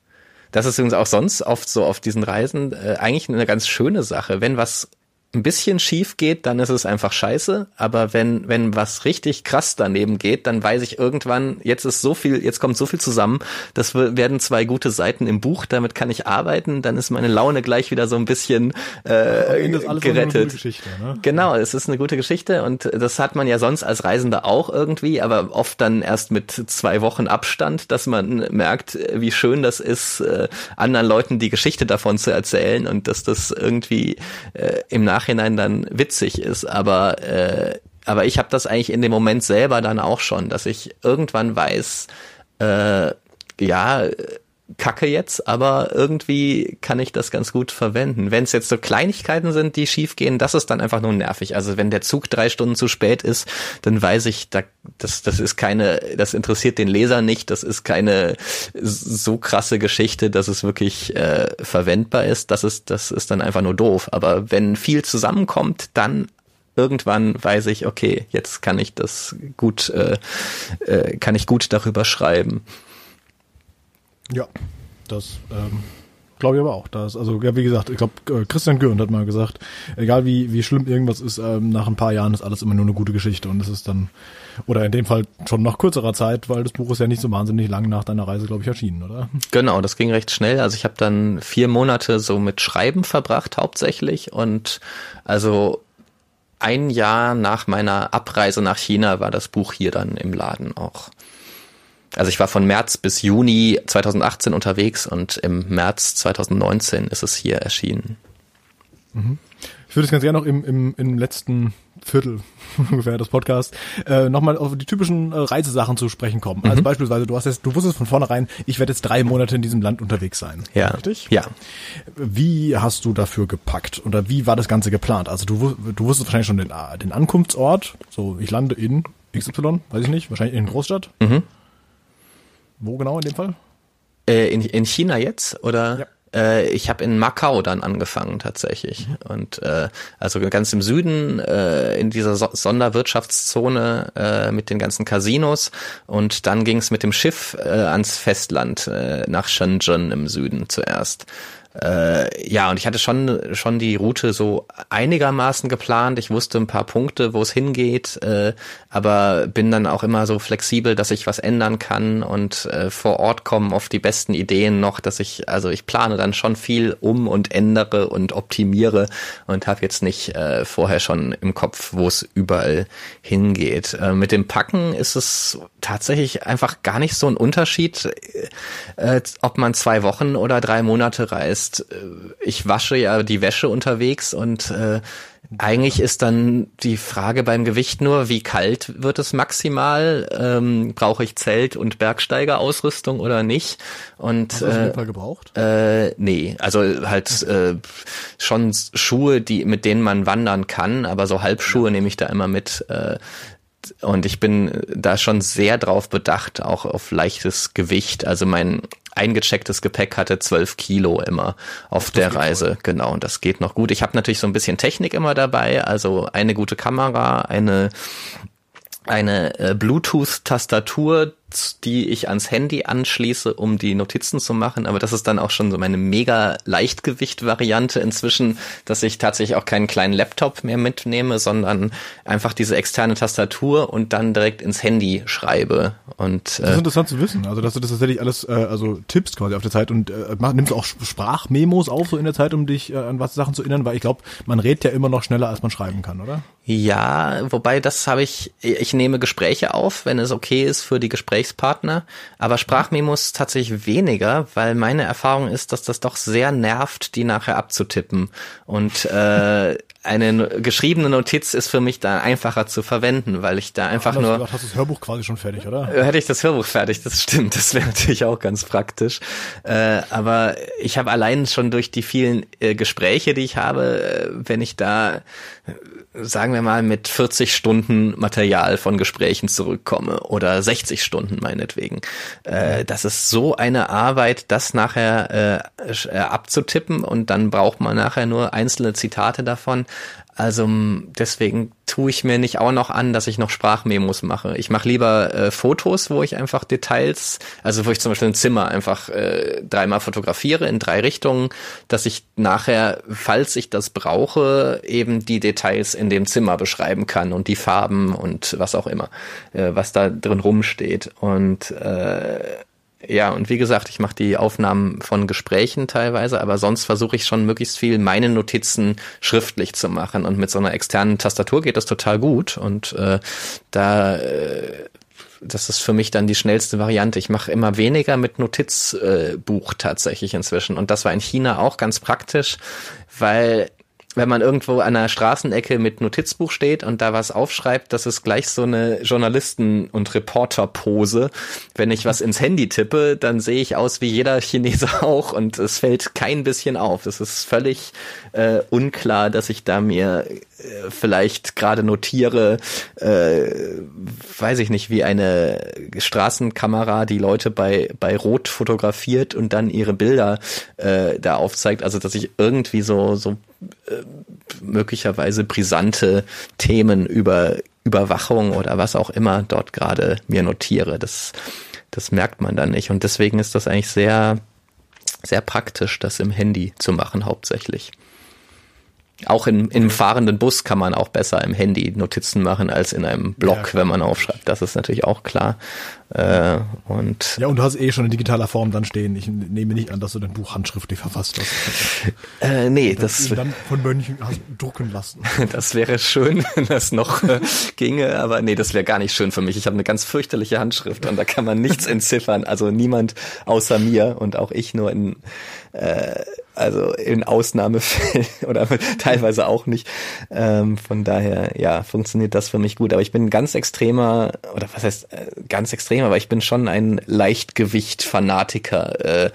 Das ist übrigens auch sonst oft so auf diesen Reisen äh, eigentlich eine ganz schöne Sache. Wenn was ein bisschen schief geht, dann ist es einfach scheiße. Aber wenn, wenn was richtig krass daneben geht, dann weiß ich irgendwann, jetzt ist so viel, jetzt kommt so viel zusammen, das werden zwei gute Seiten im Buch, damit kann ich arbeiten, dann ist meine Laune gleich wieder so ein bisschen äh, gerettet. Ne? Genau, es ist eine gute Geschichte und das hat man ja sonst als Reisender auch irgendwie, aber oft dann erst mit zwei Wochen Abstand, dass man merkt, wie schön das ist, äh, anderen Leuten die Geschichte davon zu erzählen und dass das irgendwie äh, im Nachhinein Nachhinein dann witzig ist, aber äh, aber ich habe das eigentlich in dem Moment selber dann auch schon, dass ich irgendwann weiß, äh, ja, kacke jetzt, aber irgendwie kann ich das ganz gut verwenden. Wenn es jetzt so Kleinigkeiten sind, die schiefgehen, das ist dann einfach nur nervig. Also wenn der Zug drei Stunden zu spät ist, dann weiß ich, da, das, das ist keine, das interessiert den Leser nicht, das ist keine so krasse Geschichte, dass es wirklich äh, verwendbar ist. Das ist, das ist dann einfach nur doof. Aber wenn viel zusammenkommt, dann irgendwann weiß ich, okay, jetzt kann ich das gut, äh, äh, kann ich gut darüber schreiben. Ja, das ähm, glaube ich aber auch. Das, also ja, wie gesagt, ich glaube, äh, Christian Gürnt hat mal gesagt, egal wie, wie schlimm irgendwas ist, ähm, nach ein paar Jahren ist alles immer nur eine gute Geschichte und es ist dann, oder in dem Fall schon nach kürzerer Zeit, weil das Buch ist ja nicht so wahnsinnig lang nach deiner Reise, glaube ich, erschienen, oder? Genau, das ging recht schnell. Also ich habe dann vier Monate so mit Schreiben verbracht hauptsächlich und also ein Jahr nach meiner Abreise nach China war das Buch hier dann im Laden auch. Also ich war von März bis Juni 2018 unterwegs und im März 2019 ist es hier erschienen. Mhm. Ich würde es ganz gerne noch im, im, im letzten Viertel ungefähr des Podcasts äh, nochmal auf die typischen äh, Reisesachen zu sprechen kommen. Also mhm. beispielsweise, du hast jetzt, du wusstest von vornherein, ich werde jetzt drei Monate in diesem Land unterwegs sein. Ja. Richtig? Ja. Wie hast du dafür gepackt oder wie war das Ganze geplant? Also du, du wusstest wahrscheinlich schon den, äh, den Ankunftsort. So, ich lande in XY, weiß ich nicht, wahrscheinlich in Großstadt. Mhm. Wo genau in dem Fall? Äh, in, in China jetzt? Oder? Ja. Äh, ich habe in Macau dann angefangen tatsächlich. Mhm. Und äh, also ganz im Süden, äh, in dieser so Sonderwirtschaftszone äh, mit den ganzen Casinos. Und dann ging es mit dem Schiff äh, ans Festland, äh, nach Shenzhen im Süden zuerst. Äh, ja, und ich hatte schon, schon die Route so einigermaßen geplant. Ich wusste ein paar Punkte, wo es hingeht, äh, aber bin dann auch immer so flexibel, dass ich was ändern kann und äh, vor Ort kommen oft die besten Ideen noch, dass ich, also ich plane dann schon viel um und ändere und optimiere und habe jetzt nicht äh, vorher schon im Kopf, wo es überall hingeht. Äh, mit dem Packen ist es tatsächlich einfach gar nicht so ein Unterschied, äh, ob man zwei Wochen oder drei Monate reist heißt, äh, ich wasche ja die Wäsche unterwegs und äh, eigentlich ist dann die Frage beim Gewicht nur, wie kalt wird es maximal? Ähm, Brauche ich Zelt- und Bergsteigerausrüstung oder nicht? Und Hast du das äh, gebraucht? Äh, nee, also halt äh, schon Schuhe, die mit denen man wandern kann, aber so Halbschuhe ja. nehme ich da immer mit. Äh, und ich bin da schon sehr drauf bedacht, auch auf leichtes Gewicht. Also mein eingechecktes Gepäck hatte zwölf Kilo immer auf das der Reise. Voll. Genau, und das geht noch gut. Ich habe natürlich so ein bisschen Technik immer dabei, also eine gute Kamera, eine eine äh, Bluetooth-Tastatur, die ich ans Handy anschließe, um die Notizen zu machen. Aber das ist dann auch schon so meine mega Leichtgewicht-Variante inzwischen, dass ich tatsächlich auch keinen kleinen Laptop mehr mitnehme, sondern einfach diese externe Tastatur und dann direkt ins Handy schreibe. Und, äh, das ist interessant zu wissen. Also, dass du das tatsächlich alles, äh, also tippst quasi auf der Zeit und äh, nimmst du auch Sprachmemos auf so in der Zeit, um dich äh, an was Sachen zu erinnern, weil ich glaube, man redet ja immer noch schneller, als man schreiben kann, oder? Ja, wobei das habe ich, ich nehme Gespräche auf, wenn es okay ist für die Gesprächspartner, aber Sprachmemos tatsächlich weniger, weil meine Erfahrung ist, dass das doch sehr nervt, die nachher abzutippen. Und äh, eine geschriebene Notiz ist für mich da einfacher zu verwenden, weil ich da einfach nur. Gesagt, hast du das Hörbuch quasi schon fertig, oder? Äh, hätte ich das Hörbuch fertig, das stimmt. Das wäre natürlich auch ganz praktisch. Äh, aber ich habe allein schon durch die vielen äh, Gespräche, die ich habe, äh, wenn ich da sagen wir mal, mit 40 Stunden Material von Gesprächen zurückkomme oder 60 Stunden meinetwegen. Äh, das ist so eine Arbeit, das nachher äh, äh, abzutippen und dann braucht man nachher nur einzelne Zitate davon. Also deswegen tue ich mir nicht auch noch an, dass ich noch Sprachmemos mache. Ich mache lieber äh, Fotos, wo ich einfach Details, also wo ich zum Beispiel ein Zimmer einfach äh, dreimal fotografiere in drei Richtungen, dass ich nachher, falls ich das brauche, eben die Details in dem Zimmer beschreiben kann und die Farben und was auch immer, äh, was da drin rumsteht. Und äh, ja, und wie gesagt, ich mache die Aufnahmen von Gesprächen teilweise, aber sonst versuche ich schon möglichst viel meine Notizen schriftlich zu machen. Und mit so einer externen Tastatur geht das total gut. Und äh, da äh, das ist für mich dann die schnellste Variante. Ich mache immer weniger mit Notizbuch äh, tatsächlich inzwischen. Und das war in China auch ganz praktisch, weil wenn man irgendwo an einer Straßenecke mit Notizbuch steht und da was aufschreibt, das ist gleich so eine Journalisten- und Reporter-Pose. Wenn ich was ins Handy tippe, dann sehe ich aus wie jeder Chinese auch und es fällt kein bisschen auf. Es ist völlig äh, unklar, dass ich da mir vielleicht gerade notiere, äh, weiß ich nicht, wie eine Straßenkamera die Leute bei, bei Rot fotografiert und dann ihre Bilder äh, da aufzeigt. Also dass ich irgendwie so, so äh, möglicherweise brisante Themen über Überwachung oder was auch immer dort gerade mir notiere. Das, das merkt man dann nicht. Und deswegen ist das eigentlich sehr, sehr praktisch, das im Handy zu machen, hauptsächlich. Auch in, im fahrenden Bus kann man auch besser im Handy Notizen machen als in einem Blog, ja, wenn man aufschreibt. Das ist natürlich auch klar. Äh, und ja, und du hast eh schon in digitaler Form dann stehen. Ich nehme nicht an, dass du dein Buch handschriftlich verfasst hast. Äh, nee, das, das dann von Mönchen hast drucken lassen. das wäre schön, wenn das noch äh, ginge, aber nee, das wäre gar nicht schön für mich. Ich habe eine ganz fürchterliche Handschrift und da kann man nichts entziffern. Also niemand außer mir und auch ich nur in äh, also in Ausnahmefällen oder teilweise auch nicht. Ähm, von daher, ja, funktioniert das für mich gut. Aber ich bin ganz extremer, oder was heißt äh, ganz extrem, aber ich bin schon ein Leichtgewicht-Fanatiker. Äh,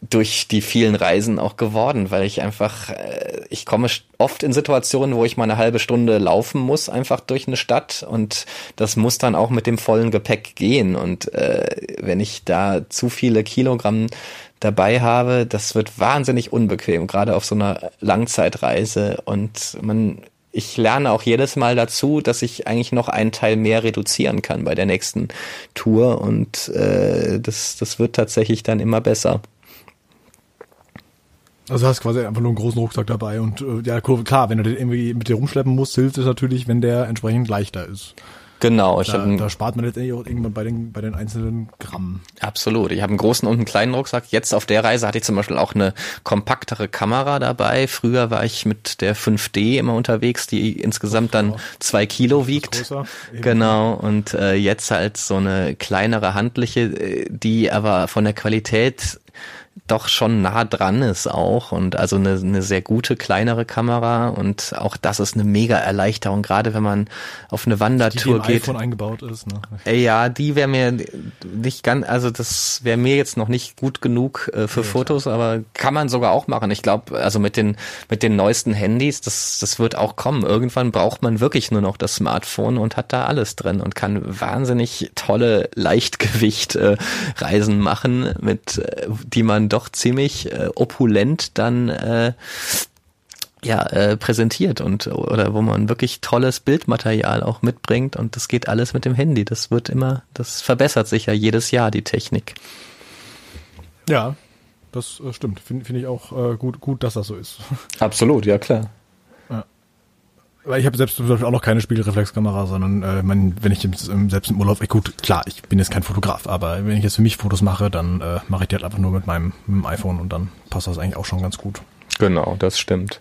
durch die vielen Reisen auch geworden, weil ich einfach, äh, ich komme oft in Situationen, wo ich mal eine halbe Stunde laufen muss, einfach durch eine Stadt und das muss dann auch mit dem vollen Gepäck gehen und äh, wenn ich da zu viele Kilogramm dabei habe, das wird wahnsinnig unbequem, gerade auf so einer Langzeitreise. Und man, ich lerne auch jedes Mal dazu, dass ich eigentlich noch einen Teil mehr reduzieren kann bei der nächsten Tour. Und äh, das, das wird tatsächlich dann immer besser. Also hast quasi einfach nur einen großen Rucksack dabei und äh, ja klar, wenn du den irgendwie mit dir rumschleppen musst, hilft es natürlich, wenn der entsprechend leichter ist. Genau. Ich da, hab, da spart man letztendlich auch irgendwann bei den, bei den einzelnen Gramm. Absolut. Ich habe einen großen und einen kleinen Rucksack. Jetzt auf der Reise hatte ich zum Beispiel auch eine kompaktere Kamera dabei. Früher war ich mit der 5D immer unterwegs, die insgesamt dann zwei Kilo wiegt. Genau. Und äh, jetzt halt so eine kleinere handliche, äh, die aber von der Qualität doch schon nah dran ist auch und also eine, eine sehr gute kleinere Kamera und auch das ist eine mega Erleichterung, gerade wenn man auf eine Wandertour die, die geht. iPhone eingebaut ist, ne? Ja, die wäre mir nicht ganz, also das wäre mir jetzt noch nicht gut genug äh, für ja, Fotos, klar. aber kann man sogar auch machen. Ich glaube, also mit den mit den neuesten Handys, das das wird auch kommen. Irgendwann braucht man wirklich nur noch das Smartphone und hat da alles drin und kann wahnsinnig tolle Leichtgewicht äh, Reisen machen, mit äh, die man doch ziemlich äh, opulent dann äh, ja, äh, präsentiert und oder wo man wirklich tolles Bildmaterial auch mitbringt und das geht alles mit dem Handy. Das wird immer, das verbessert sich ja jedes Jahr die Technik. Ja, das äh, stimmt. Finde find ich auch äh, gut, gut, dass das so ist. Absolut, ja klar. Weil ich habe selbst zum Beispiel auch noch keine Spiegelreflexkamera, sondern äh, mein, wenn ich selbst im Urlaub, gut, klar, ich bin jetzt kein Fotograf, aber wenn ich jetzt für mich Fotos mache, dann äh, mache ich die halt einfach nur mit meinem, mit meinem iPhone und dann passt das eigentlich auch schon ganz gut. Genau, das stimmt.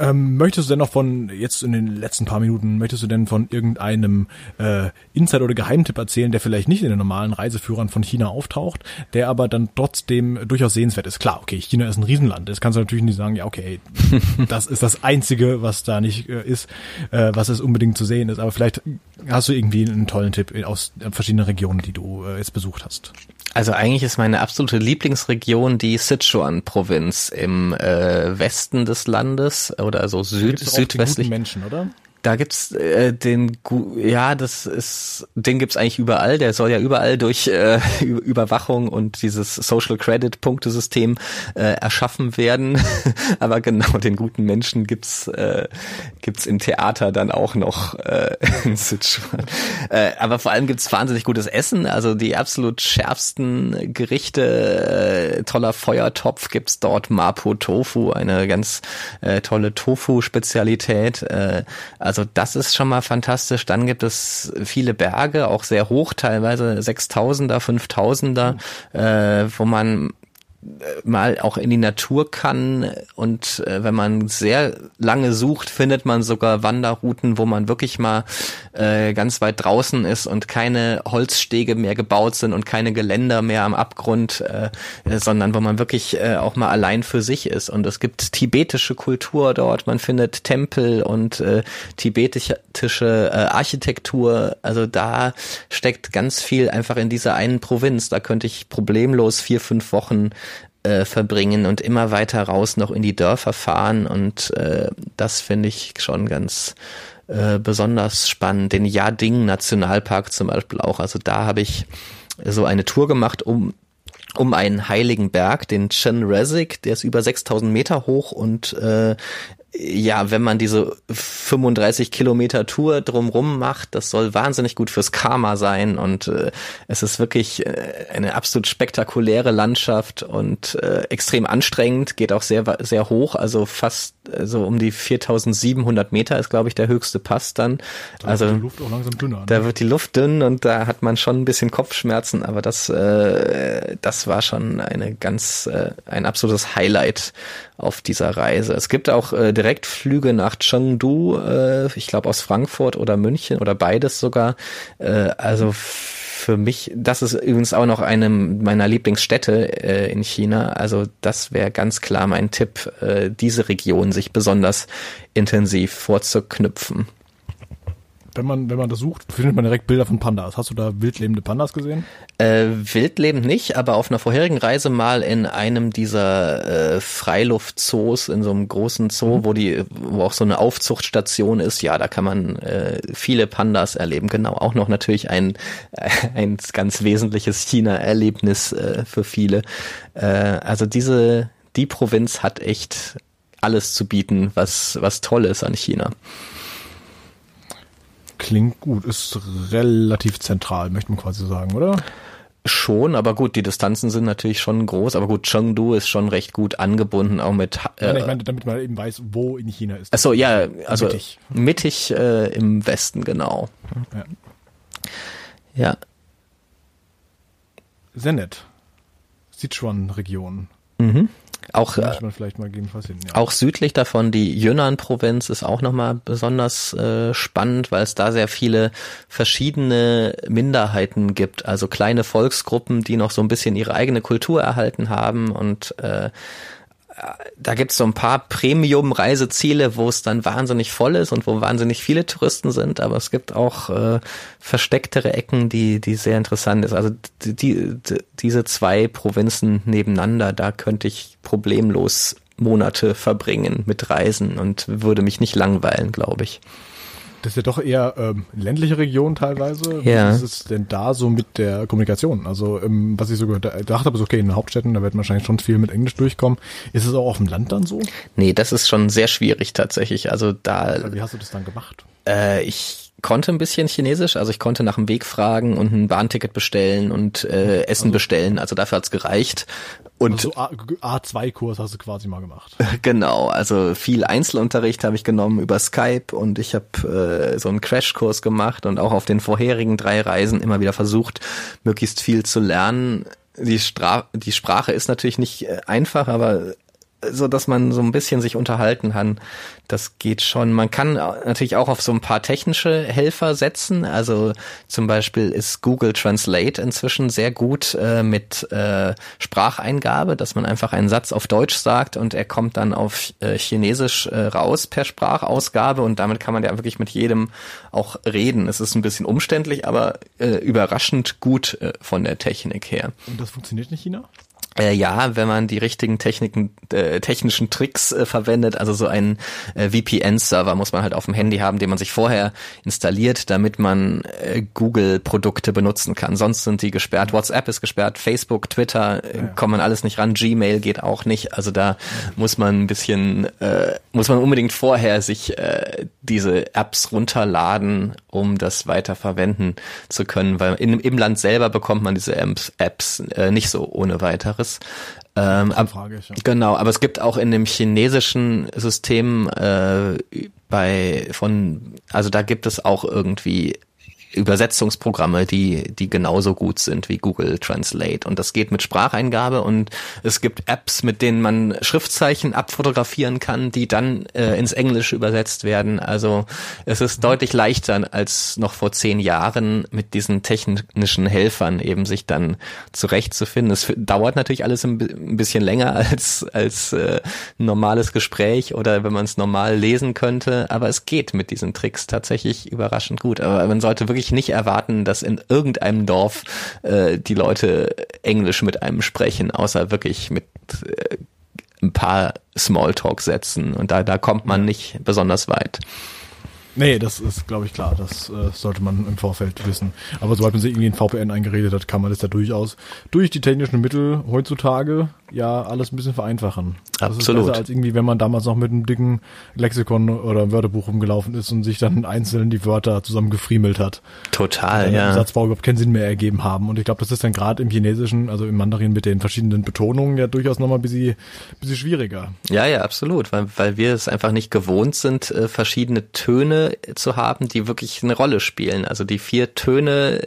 Ähm, möchtest du denn noch von, jetzt in den letzten paar Minuten, möchtest du denn von irgendeinem äh, Insider oder Geheimtipp erzählen, der vielleicht nicht in den normalen Reiseführern von China auftaucht, der aber dann trotzdem durchaus sehenswert ist? Klar, okay, China ist ein Riesenland. Das kannst du natürlich nicht sagen, ja, okay, das ist das Einzige, was da nicht äh, ist, äh, was es unbedingt zu sehen ist. Aber vielleicht hast du irgendwie einen tollen Tipp aus verschiedenen Regionen, die du äh, jetzt besucht hast. Also eigentlich ist meine absolute Lieblingsregion die Sichuan-Provinz im äh, Westen des Landes oder so süd südwestlich. Menschen, oder? Da gibt's äh, den, ja, das ist, den gibt's eigentlich überall. Der soll ja überall durch äh, Überwachung und dieses Social Credit Punktesystem äh, erschaffen werden. Aber genau den guten Menschen gibt's äh, gibt's im Theater dann auch noch äh, in Sichuan. Äh, aber vor allem gibt's wahnsinnig gutes Essen. Also die absolut schärfsten Gerichte, äh, toller Feuertopf gibt's dort Mapo Tofu, eine ganz äh, tolle Tofu-Spezialität. Äh, also das ist schon mal fantastisch. Dann gibt es viele Berge, auch sehr hoch, teilweise 6000er, 5000er, äh, wo man mal auch in die Natur kann und äh, wenn man sehr lange sucht, findet man sogar Wanderrouten, wo man wirklich mal äh, ganz weit draußen ist und keine Holzstege mehr gebaut sind und keine Geländer mehr am Abgrund, äh, sondern wo man wirklich äh, auch mal allein für sich ist. Und es gibt tibetische Kultur dort, man findet Tempel und äh, tibetische äh, Architektur. Also da steckt ganz viel einfach in dieser einen Provinz. Da könnte ich problemlos vier, fünf Wochen äh, verbringen und immer weiter raus noch in die Dörfer fahren und äh, das finde ich schon ganz äh, besonders spannend. Den Yading Nationalpark zum Beispiel auch. Also da habe ich so eine Tour gemacht, um um einen heiligen Berg, den Chen Resik, der ist über 6000 Meter hoch und äh, ja, wenn man diese 35 Kilometer Tour drumrum macht, das soll wahnsinnig gut fürs Karma sein und äh, es ist wirklich äh, eine absolut spektakuläre Landschaft und äh, extrem anstrengend, geht auch sehr sehr hoch, also fast so um die 4700 Meter ist glaube ich der höchste Pass dann. Da also wird die Luft auch langsam dünner. Ne? Da wird die Luft dünn und da hat man schon ein bisschen Kopfschmerzen, aber das äh, das war schon eine ganz äh, ein absolutes Highlight auf dieser Reise. Es gibt auch äh, Direktflüge nach Chengdu, äh, ich glaube aus Frankfurt oder München oder beides sogar. Äh, also für mich, das ist übrigens auch noch eine meiner Lieblingsstädte äh, in China. Also das wäre ganz klar mein Tipp, äh, diese Region sich besonders intensiv vorzuknüpfen wenn man, wenn man das sucht, findet man direkt Bilder von Pandas. Hast du da wildlebende Pandas gesehen? Äh, wildlebend nicht, aber auf einer vorherigen Reise mal in einem dieser äh, Freiluftzoos, in so einem großen Zoo, mhm. wo die, wo auch so eine Aufzuchtstation ist, ja, da kann man äh, viele Pandas erleben. Genau, auch noch natürlich ein, ein ganz wesentliches China-Erlebnis äh, für viele. Äh, also diese, die Provinz hat echt alles zu bieten, was, was toll ist an China. Klingt gut, ist relativ zentral, möchte man quasi sagen, oder? Schon, aber gut, die Distanzen sind natürlich schon groß, aber gut, Chengdu ist schon recht gut angebunden, auch mit. Äh, Nein, ich meine, damit man eben weiß, wo in China ist. Achso, ja, also mittig, mittig äh, im Westen, genau. Ja. ja. Sehr nett. Sichuan-Region. Mhm. Auch, äh, hin, ja. auch südlich davon, die Yunnan-Provinz ist auch nochmal besonders äh, spannend, weil es da sehr viele verschiedene Minderheiten gibt, also kleine Volksgruppen, die noch so ein bisschen ihre eigene Kultur erhalten haben und äh, da gibt's so ein paar Premium-Reiseziele, wo es dann wahnsinnig voll ist und wo wahnsinnig viele Touristen sind, aber es gibt auch äh, verstecktere Ecken, die, die sehr interessant ist. Also die, die, diese zwei Provinzen nebeneinander, da könnte ich problemlos Monate verbringen mit Reisen und würde mich nicht langweilen, glaube ich. Das ist ja doch eher ähm, ländliche Region teilweise. Ja. Was ist denn da so mit der Kommunikation? Also ähm, was ich so gehört dachte, aber so okay, in den Hauptstädten, da wird man wahrscheinlich schon viel mit Englisch durchkommen. Ist es auch auf dem Land dann so? Nee, das ist schon sehr schwierig tatsächlich. Also da. Wie hast du das dann gemacht? Äh, ich konnte ein bisschen Chinesisch, also ich konnte nach dem Weg fragen und ein Bahnticket bestellen und äh, Essen also, bestellen. Also dafür hat's gereicht. Und also A2-Kurs hast du quasi mal gemacht. Genau, also viel Einzelunterricht habe ich genommen über Skype und ich habe äh, so einen Crashkurs gemacht und auch auf den vorherigen drei Reisen immer wieder versucht, möglichst viel zu lernen. Die, Stra die Sprache ist natürlich nicht äh, einfach, aber so dass man so ein bisschen sich unterhalten kann. Das geht schon. Man kann natürlich auch auf so ein paar technische Helfer setzen. Also zum Beispiel ist Google Translate inzwischen sehr gut äh, mit äh, Spracheingabe, dass man einfach einen Satz auf Deutsch sagt und er kommt dann auf äh, Chinesisch äh, raus per Sprachausgabe und damit kann man ja wirklich mit jedem auch reden. Es ist ein bisschen umständlich, aber äh, überraschend gut äh, von der Technik her. Und das funktioniert in China? Äh, ja, wenn man die richtigen Techniken, äh, technischen Tricks äh, verwendet, also so einen äh, VPN-Server muss man halt auf dem Handy haben, den man sich vorher installiert, damit man äh, Google-Produkte benutzen kann. Sonst sind die gesperrt. WhatsApp ist gesperrt, Facebook, Twitter äh, ja. kommen alles nicht ran, Gmail geht auch nicht. Also da ja. muss man ein bisschen, äh, muss man unbedingt vorher sich äh, diese Apps runterladen, um das weiter verwenden zu können, weil in, im Land selber bekommt man diese Apps, Apps äh, nicht so ohne weiteres anderes. Ähm, ab, Frage, ja. Genau, aber es gibt auch in dem chinesischen System äh, bei von, also da gibt es auch irgendwie Übersetzungsprogramme, die, die genauso gut sind wie Google Translate. Und das geht mit Spracheingabe und es gibt Apps, mit denen man Schriftzeichen abfotografieren kann, die dann äh, ins Englische übersetzt werden. Also es ist deutlich leichter als noch vor zehn Jahren mit diesen technischen Helfern eben sich dann zurechtzufinden. Es dauert natürlich alles ein, bisschen länger als, als äh, normales Gespräch oder wenn man es normal lesen könnte, aber es geht mit diesen Tricks tatsächlich überraschend gut. Aber man sollte wirklich wirklich nicht erwarten, dass in irgendeinem Dorf äh, die Leute Englisch mit einem sprechen, außer wirklich mit äh, ein paar Smalltalk-Sätzen. Und da, da kommt man nicht besonders weit. Nee, das ist, glaube ich, klar. Das äh, sollte man im Vorfeld wissen. Aber sobald man sich irgendwie ein VPN eingeredet hat, kann man das ja durchaus durch die technischen Mittel heutzutage ja alles ein bisschen vereinfachen. Das Absolut. ist besser als irgendwie, wenn man damals noch mit einem dicken Lexikon oder Wörterbuch rumgelaufen ist und sich dann einzeln die Wörter zusammen gefriemelt hat. Total, ja. Der Satzbau überhaupt keinen Sinn mehr ergeben haben. Und ich glaube, das ist dann gerade im Chinesischen, also im Mandarin mit den verschiedenen Betonungen ja durchaus nochmal ein bisschen, bisschen schwieriger. Ja, ja, absolut, weil, weil wir es einfach nicht gewohnt sind, äh, verschiedene Töne zu haben, die wirklich eine Rolle spielen. Also die vier Töne,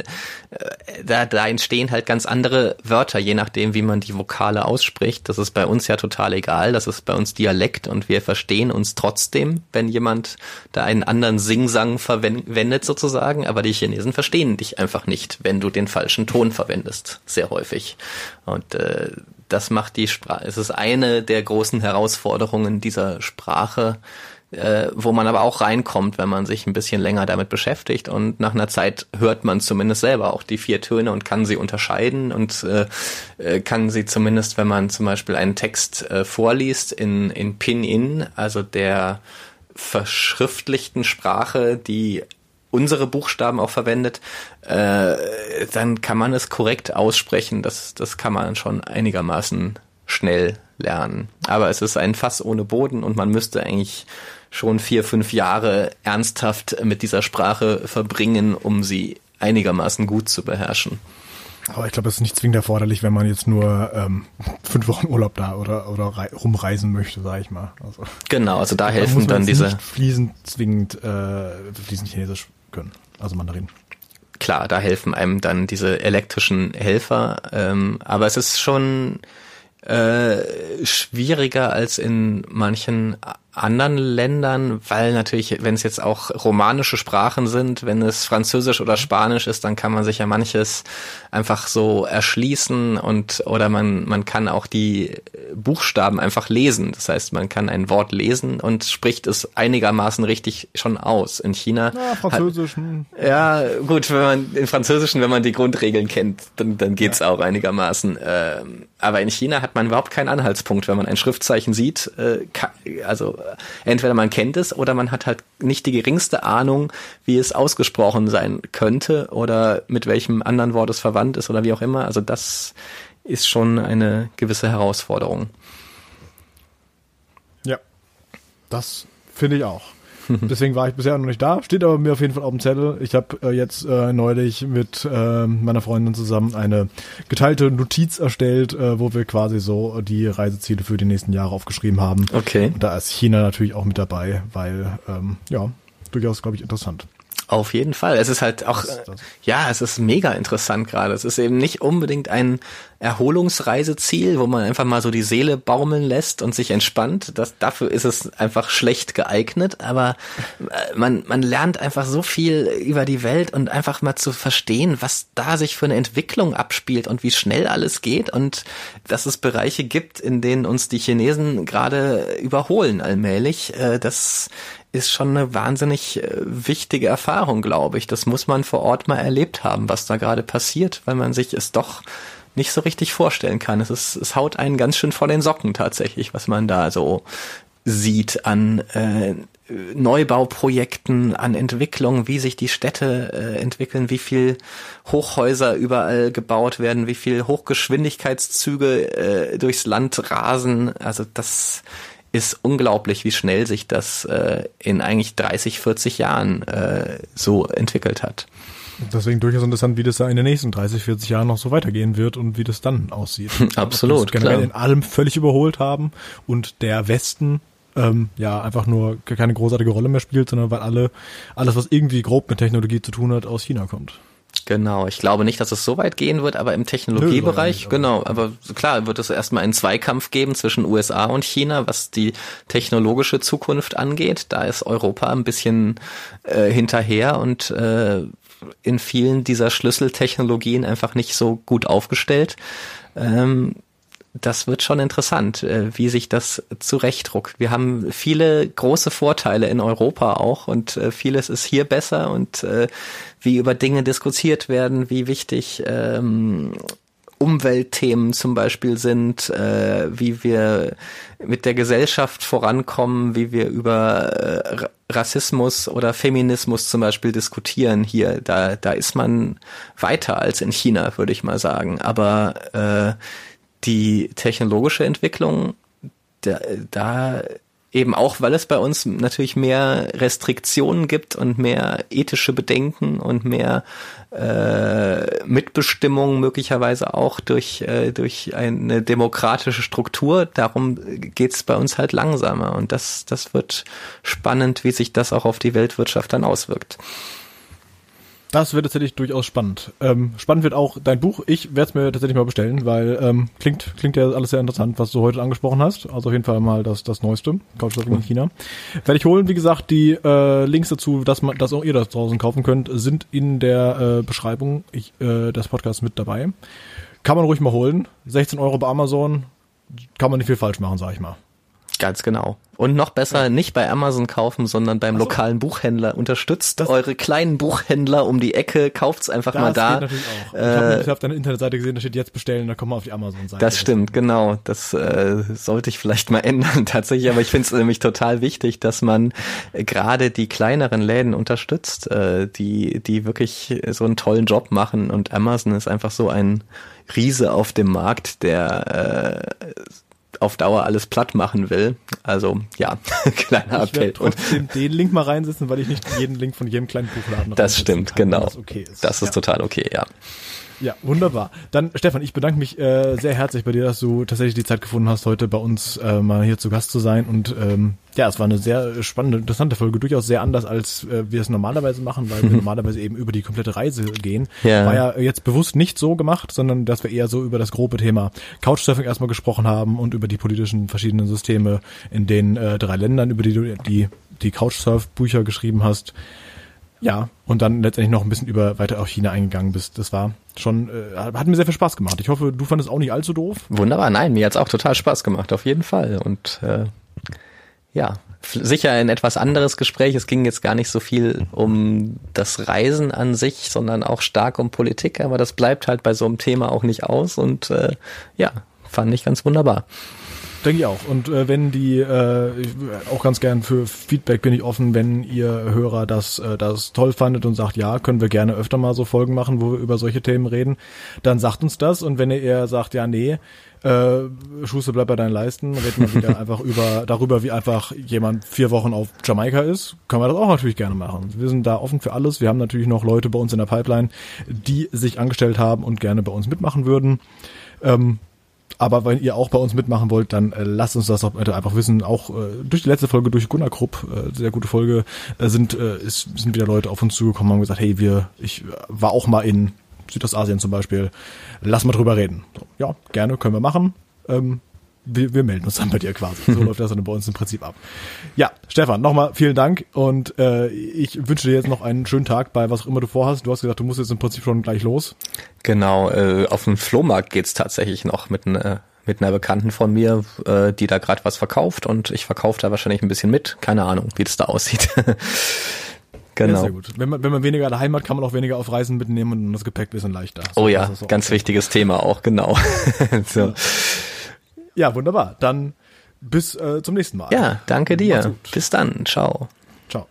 äh, da, da entstehen halt ganz andere Wörter, je nachdem, wie man die Vokale ausspricht. Das ist bei uns ja total egal. Das ist bei uns Dialekt und wir verstehen uns trotzdem, wenn jemand da einen anderen Singsang verwendet sozusagen. Aber die Chinesen verstehen dich einfach nicht, wenn du den falschen Ton verwendest. Sehr häufig. Und äh, das macht die Sprache. Es ist eine der großen Herausforderungen dieser Sprache, äh, wo man aber auch reinkommt, wenn man sich ein bisschen länger damit beschäftigt und nach einer Zeit hört man zumindest selber auch die vier Töne und kann sie unterscheiden und äh, äh, kann sie zumindest, wenn man zum Beispiel einen Text äh, vorliest in, in Pin-In, also der verschriftlichten Sprache, die unsere Buchstaben auch verwendet, äh, dann kann man es korrekt aussprechen. Das, das kann man schon einigermaßen schnell lernen. Aber es ist ein Fass ohne Boden und man müsste eigentlich schon vier, fünf Jahre ernsthaft mit dieser Sprache verbringen, um sie einigermaßen gut zu beherrschen. Aber ich glaube, es ist nicht zwingend erforderlich, wenn man jetzt nur ähm, fünf Wochen Urlaub da oder, oder rumreisen möchte, sage ich mal. Also, genau, also da helfen da dann diese. Nicht fließend zwingend äh, fließend Chinesisch können, also Mandarin. Klar, da helfen einem dann diese elektrischen Helfer, ähm, aber es ist schon äh, schwieriger als in manchen anderen Ländern, weil natürlich, wenn es jetzt auch romanische Sprachen sind, wenn es Französisch oder Spanisch ist, dann kann man sich ja manches einfach so erschließen und oder man man kann auch die Buchstaben einfach lesen. Das heißt, man kann ein Wort lesen und spricht es einigermaßen richtig schon aus. In China ja, Französisch. Hat, ja, gut, wenn man in Französischen, wenn man die Grundregeln kennt, dann dann geht's ja. auch einigermaßen. Ähm, aber in China hat man überhaupt keinen Anhaltspunkt, wenn man ein Schriftzeichen sieht. Äh, also entweder man kennt es oder man hat halt nicht die geringste Ahnung, wie es ausgesprochen sein könnte oder mit welchem anderen Wort es verwandt ist oder wie auch immer. Also das ist schon eine gewisse Herausforderung. Ja, das finde ich auch. Deswegen war ich bisher noch nicht da. Steht aber mir auf jeden Fall auf dem Zettel. Ich habe äh, jetzt äh, neulich mit äh, meiner Freundin zusammen eine geteilte Notiz erstellt, äh, wo wir quasi so die Reiseziele für die nächsten Jahre aufgeschrieben haben. Okay. Und da ist China natürlich auch mit dabei, weil ähm, ja durchaus glaube ich interessant. Auf jeden Fall. Es ist halt auch, ja, es ist mega interessant gerade. Es ist eben nicht unbedingt ein Erholungsreiseziel, wo man einfach mal so die Seele baumeln lässt und sich entspannt. Das, dafür ist es einfach schlecht geeignet. Aber äh, man, man lernt einfach so viel über die Welt und einfach mal zu verstehen, was da sich für eine Entwicklung abspielt und wie schnell alles geht und dass es Bereiche gibt, in denen uns die Chinesen gerade überholen allmählich. Äh, das ist schon eine wahnsinnig äh, wichtige Erfahrung, glaube ich. Das muss man vor Ort mal erlebt haben, was da gerade passiert, weil man sich es doch nicht so richtig vorstellen kann. Es ist, es haut einen ganz schön vor den Socken tatsächlich, was man da so sieht an äh, Neubauprojekten, an Entwicklung, wie sich die Städte äh, entwickeln, wie viel Hochhäuser überall gebaut werden, wie viel Hochgeschwindigkeitszüge äh, durchs Land rasen. Also das ist unglaublich, wie schnell sich das äh, in eigentlich 30, 40 Jahren äh, so entwickelt hat. Deswegen durchaus interessant, wie das da in den nächsten 30, 40 Jahren noch so weitergehen wird und wie das dann aussieht. Absolut. generell klar. in allem völlig überholt haben und der Westen ähm, ja einfach nur keine großartige Rolle mehr spielt, sondern weil alle alles, was irgendwie grob mit Technologie zu tun hat, aus China kommt. Genau, ich glaube nicht, dass es so weit gehen wird, aber im Technologiebereich, Nö, genau, aber klar wird es erstmal einen Zweikampf geben zwischen USA und China, was die technologische Zukunft angeht. Da ist Europa ein bisschen äh, hinterher und äh, in vielen dieser Schlüsseltechnologien einfach nicht so gut aufgestellt. Ähm, das wird schon interessant, äh, wie sich das zurechtdruckt. Wir haben viele große Vorteile in Europa auch und äh, vieles ist hier besser und äh, wie über Dinge diskutiert werden, wie wichtig ähm, Umweltthemen zum Beispiel sind, wie wir mit der Gesellschaft vorankommen, wie wir über Rassismus oder Feminismus zum Beispiel diskutieren hier. Da, da ist man weiter als in China, würde ich mal sagen. Aber äh, die technologische Entwicklung, da, da eben auch, weil es bei uns natürlich mehr Restriktionen gibt und mehr ethische Bedenken und mehr äh, Mitbestimmung möglicherweise auch durch, äh, durch eine demokratische Struktur. Darum geht's bei uns halt langsamer und das, das wird spannend, wie sich das auch auf die Weltwirtschaft dann auswirkt. Das wird tatsächlich durchaus spannend. Ähm, spannend wird auch dein Buch. Ich werde es mir tatsächlich mal bestellen, weil ähm, klingt klingt ja alles sehr interessant, was du heute angesprochen hast. Also auf jeden Fall mal das das Neueste, Couchsurfing in China. Werde ich holen. Wie gesagt, die äh, Links dazu, dass man, dass auch ihr das draußen kaufen könnt, sind in der äh, Beschreibung ich, äh, des Podcasts mit dabei. Kann man ruhig mal holen. 16 Euro bei Amazon, kann man nicht viel falsch machen, sag ich mal. Ganz genau. Und noch besser ja. nicht bei Amazon kaufen, sondern beim so. lokalen Buchhändler. Unterstützt das eure kleinen Buchhändler um die Ecke, kauft's einfach das mal da. Geht natürlich auch. Äh, ich habe hab deine Internetseite gesehen, da steht jetzt bestellen, da kommen wir auf die Amazon-Seite. Das stimmt, genau. Das äh, sollte ich vielleicht mal ändern tatsächlich, aber ich finde es nämlich total wichtig, dass man äh, gerade die kleineren Läden unterstützt, äh, die, die wirklich so einen tollen Job machen und Amazon ist einfach so ein Riese auf dem Markt, der äh, auf Dauer alles platt machen will. Also ja, kleiner ich Appell. Ich trotzdem den Link mal reinsetzen, weil ich nicht jeden Link von jedem kleinen Buchladen Das stimmt, kann, genau. Das, okay ist. das ist ja. total okay, ja. Ja, wunderbar. Dann, Stefan, ich bedanke mich äh, sehr herzlich bei dir, dass du tatsächlich die Zeit gefunden hast, heute bei uns äh, mal hier zu Gast zu sein. Und ähm, ja, es war eine sehr spannende, interessante Folge, durchaus sehr anders, als äh, wir es normalerweise machen, weil wir normalerweise eben über die komplette Reise gehen. Ja. War ja jetzt bewusst nicht so gemacht, sondern dass wir eher so über das grobe Thema Couchsurfing erstmal gesprochen haben und über die politischen verschiedenen Systeme in den äh, drei Ländern, über die du die, die Couchsurf-Bücher geschrieben hast. Ja, und dann letztendlich noch ein bisschen über weiter auf China eingegangen bist. Das war schon, äh, hat mir sehr viel Spaß gemacht. Ich hoffe, du fandest auch nicht allzu doof. Wunderbar, nein, mir hat's auch total Spaß gemacht, auf jeden Fall. Und äh, ja, sicher ein etwas anderes Gespräch. Es ging jetzt gar nicht so viel um das Reisen an sich, sondern auch stark um Politik, aber das bleibt halt bei so einem Thema auch nicht aus und äh, ja, fand ich ganz wunderbar. Denke ich auch. Und äh, wenn die, äh, auch ganz gern für Feedback bin ich offen, wenn ihr Hörer das, äh, das toll fandet und sagt, ja, können wir gerne öfter mal so Folgen machen, wo wir über solche Themen reden, dann sagt uns das. Und wenn ihr eher sagt, ja, nee, äh, Schuster bleibt bei deinen Leisten, reden wir wieder einfach über darüber, wie einfach jemand vier Wochen auf Jamaika ist, können wir das auch natürlich gerne machen. Wir sind da offen für alles. Wir haben natürlich noch Leute bei uns in der Pipeline, die sich angestellt haben und gerne bei uns mitmachen würden. Ähm, aber wenn ihr auch bei uns mitmachen wollt, dann äh, lasst uns das auch bitte einfach wissen. Auch äh, durch die letzte Folge durch Gunnar Krupp, äh, sehr gute Folge, äh, sind äh, ist, sind wieder Leute auf uns zugekommen und haben gesagt, hey, wir, ich war auch mal in Südostasien zum Beispiel, lass mal drüber reden. So, ja, gerne, können wir machen. Ähm, wir, wir melden uns dann bei dir quasi. So läuft das dann bei uns im Prinzip ab. Ja, Stefan, nochmal vielen Dank und äh, ich wünsche dir jetzt noch einen schönen Tag bei was auch immer du vorhast. Du hast gesagt, du musst jetzt im Prinzip schon gleich los. Genau, äh, auf dem Flohmarkt geht's tatsächlich noch mit einer mit einer Bekannten von mir, äh, die da gerade was verkauft und ich verkaufe da wahrscheinlich ein bisschen mit. Keine Ahnung, wie das da aussieht. genau. Ja, sehr gut. Wenn man, wenn man weniger daheim hat, kann man auch weniger auf Reisen mitnehmen und das Gepäck bisschen leichter. So, oh ja, ganz wichtiges Thema auch, genau. so. Ja, wunderbar. Dann bis äh, zum nächsten Mal. Ja, danke dir. Bis dann. Ciao. Ciao.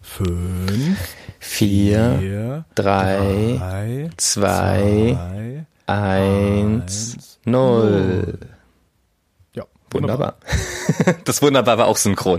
Fünf, vier, vier drei, drei, zwei, zwei eins, null. Ja, wunderbar. wunderbar. Das wunderbar war auch synchron.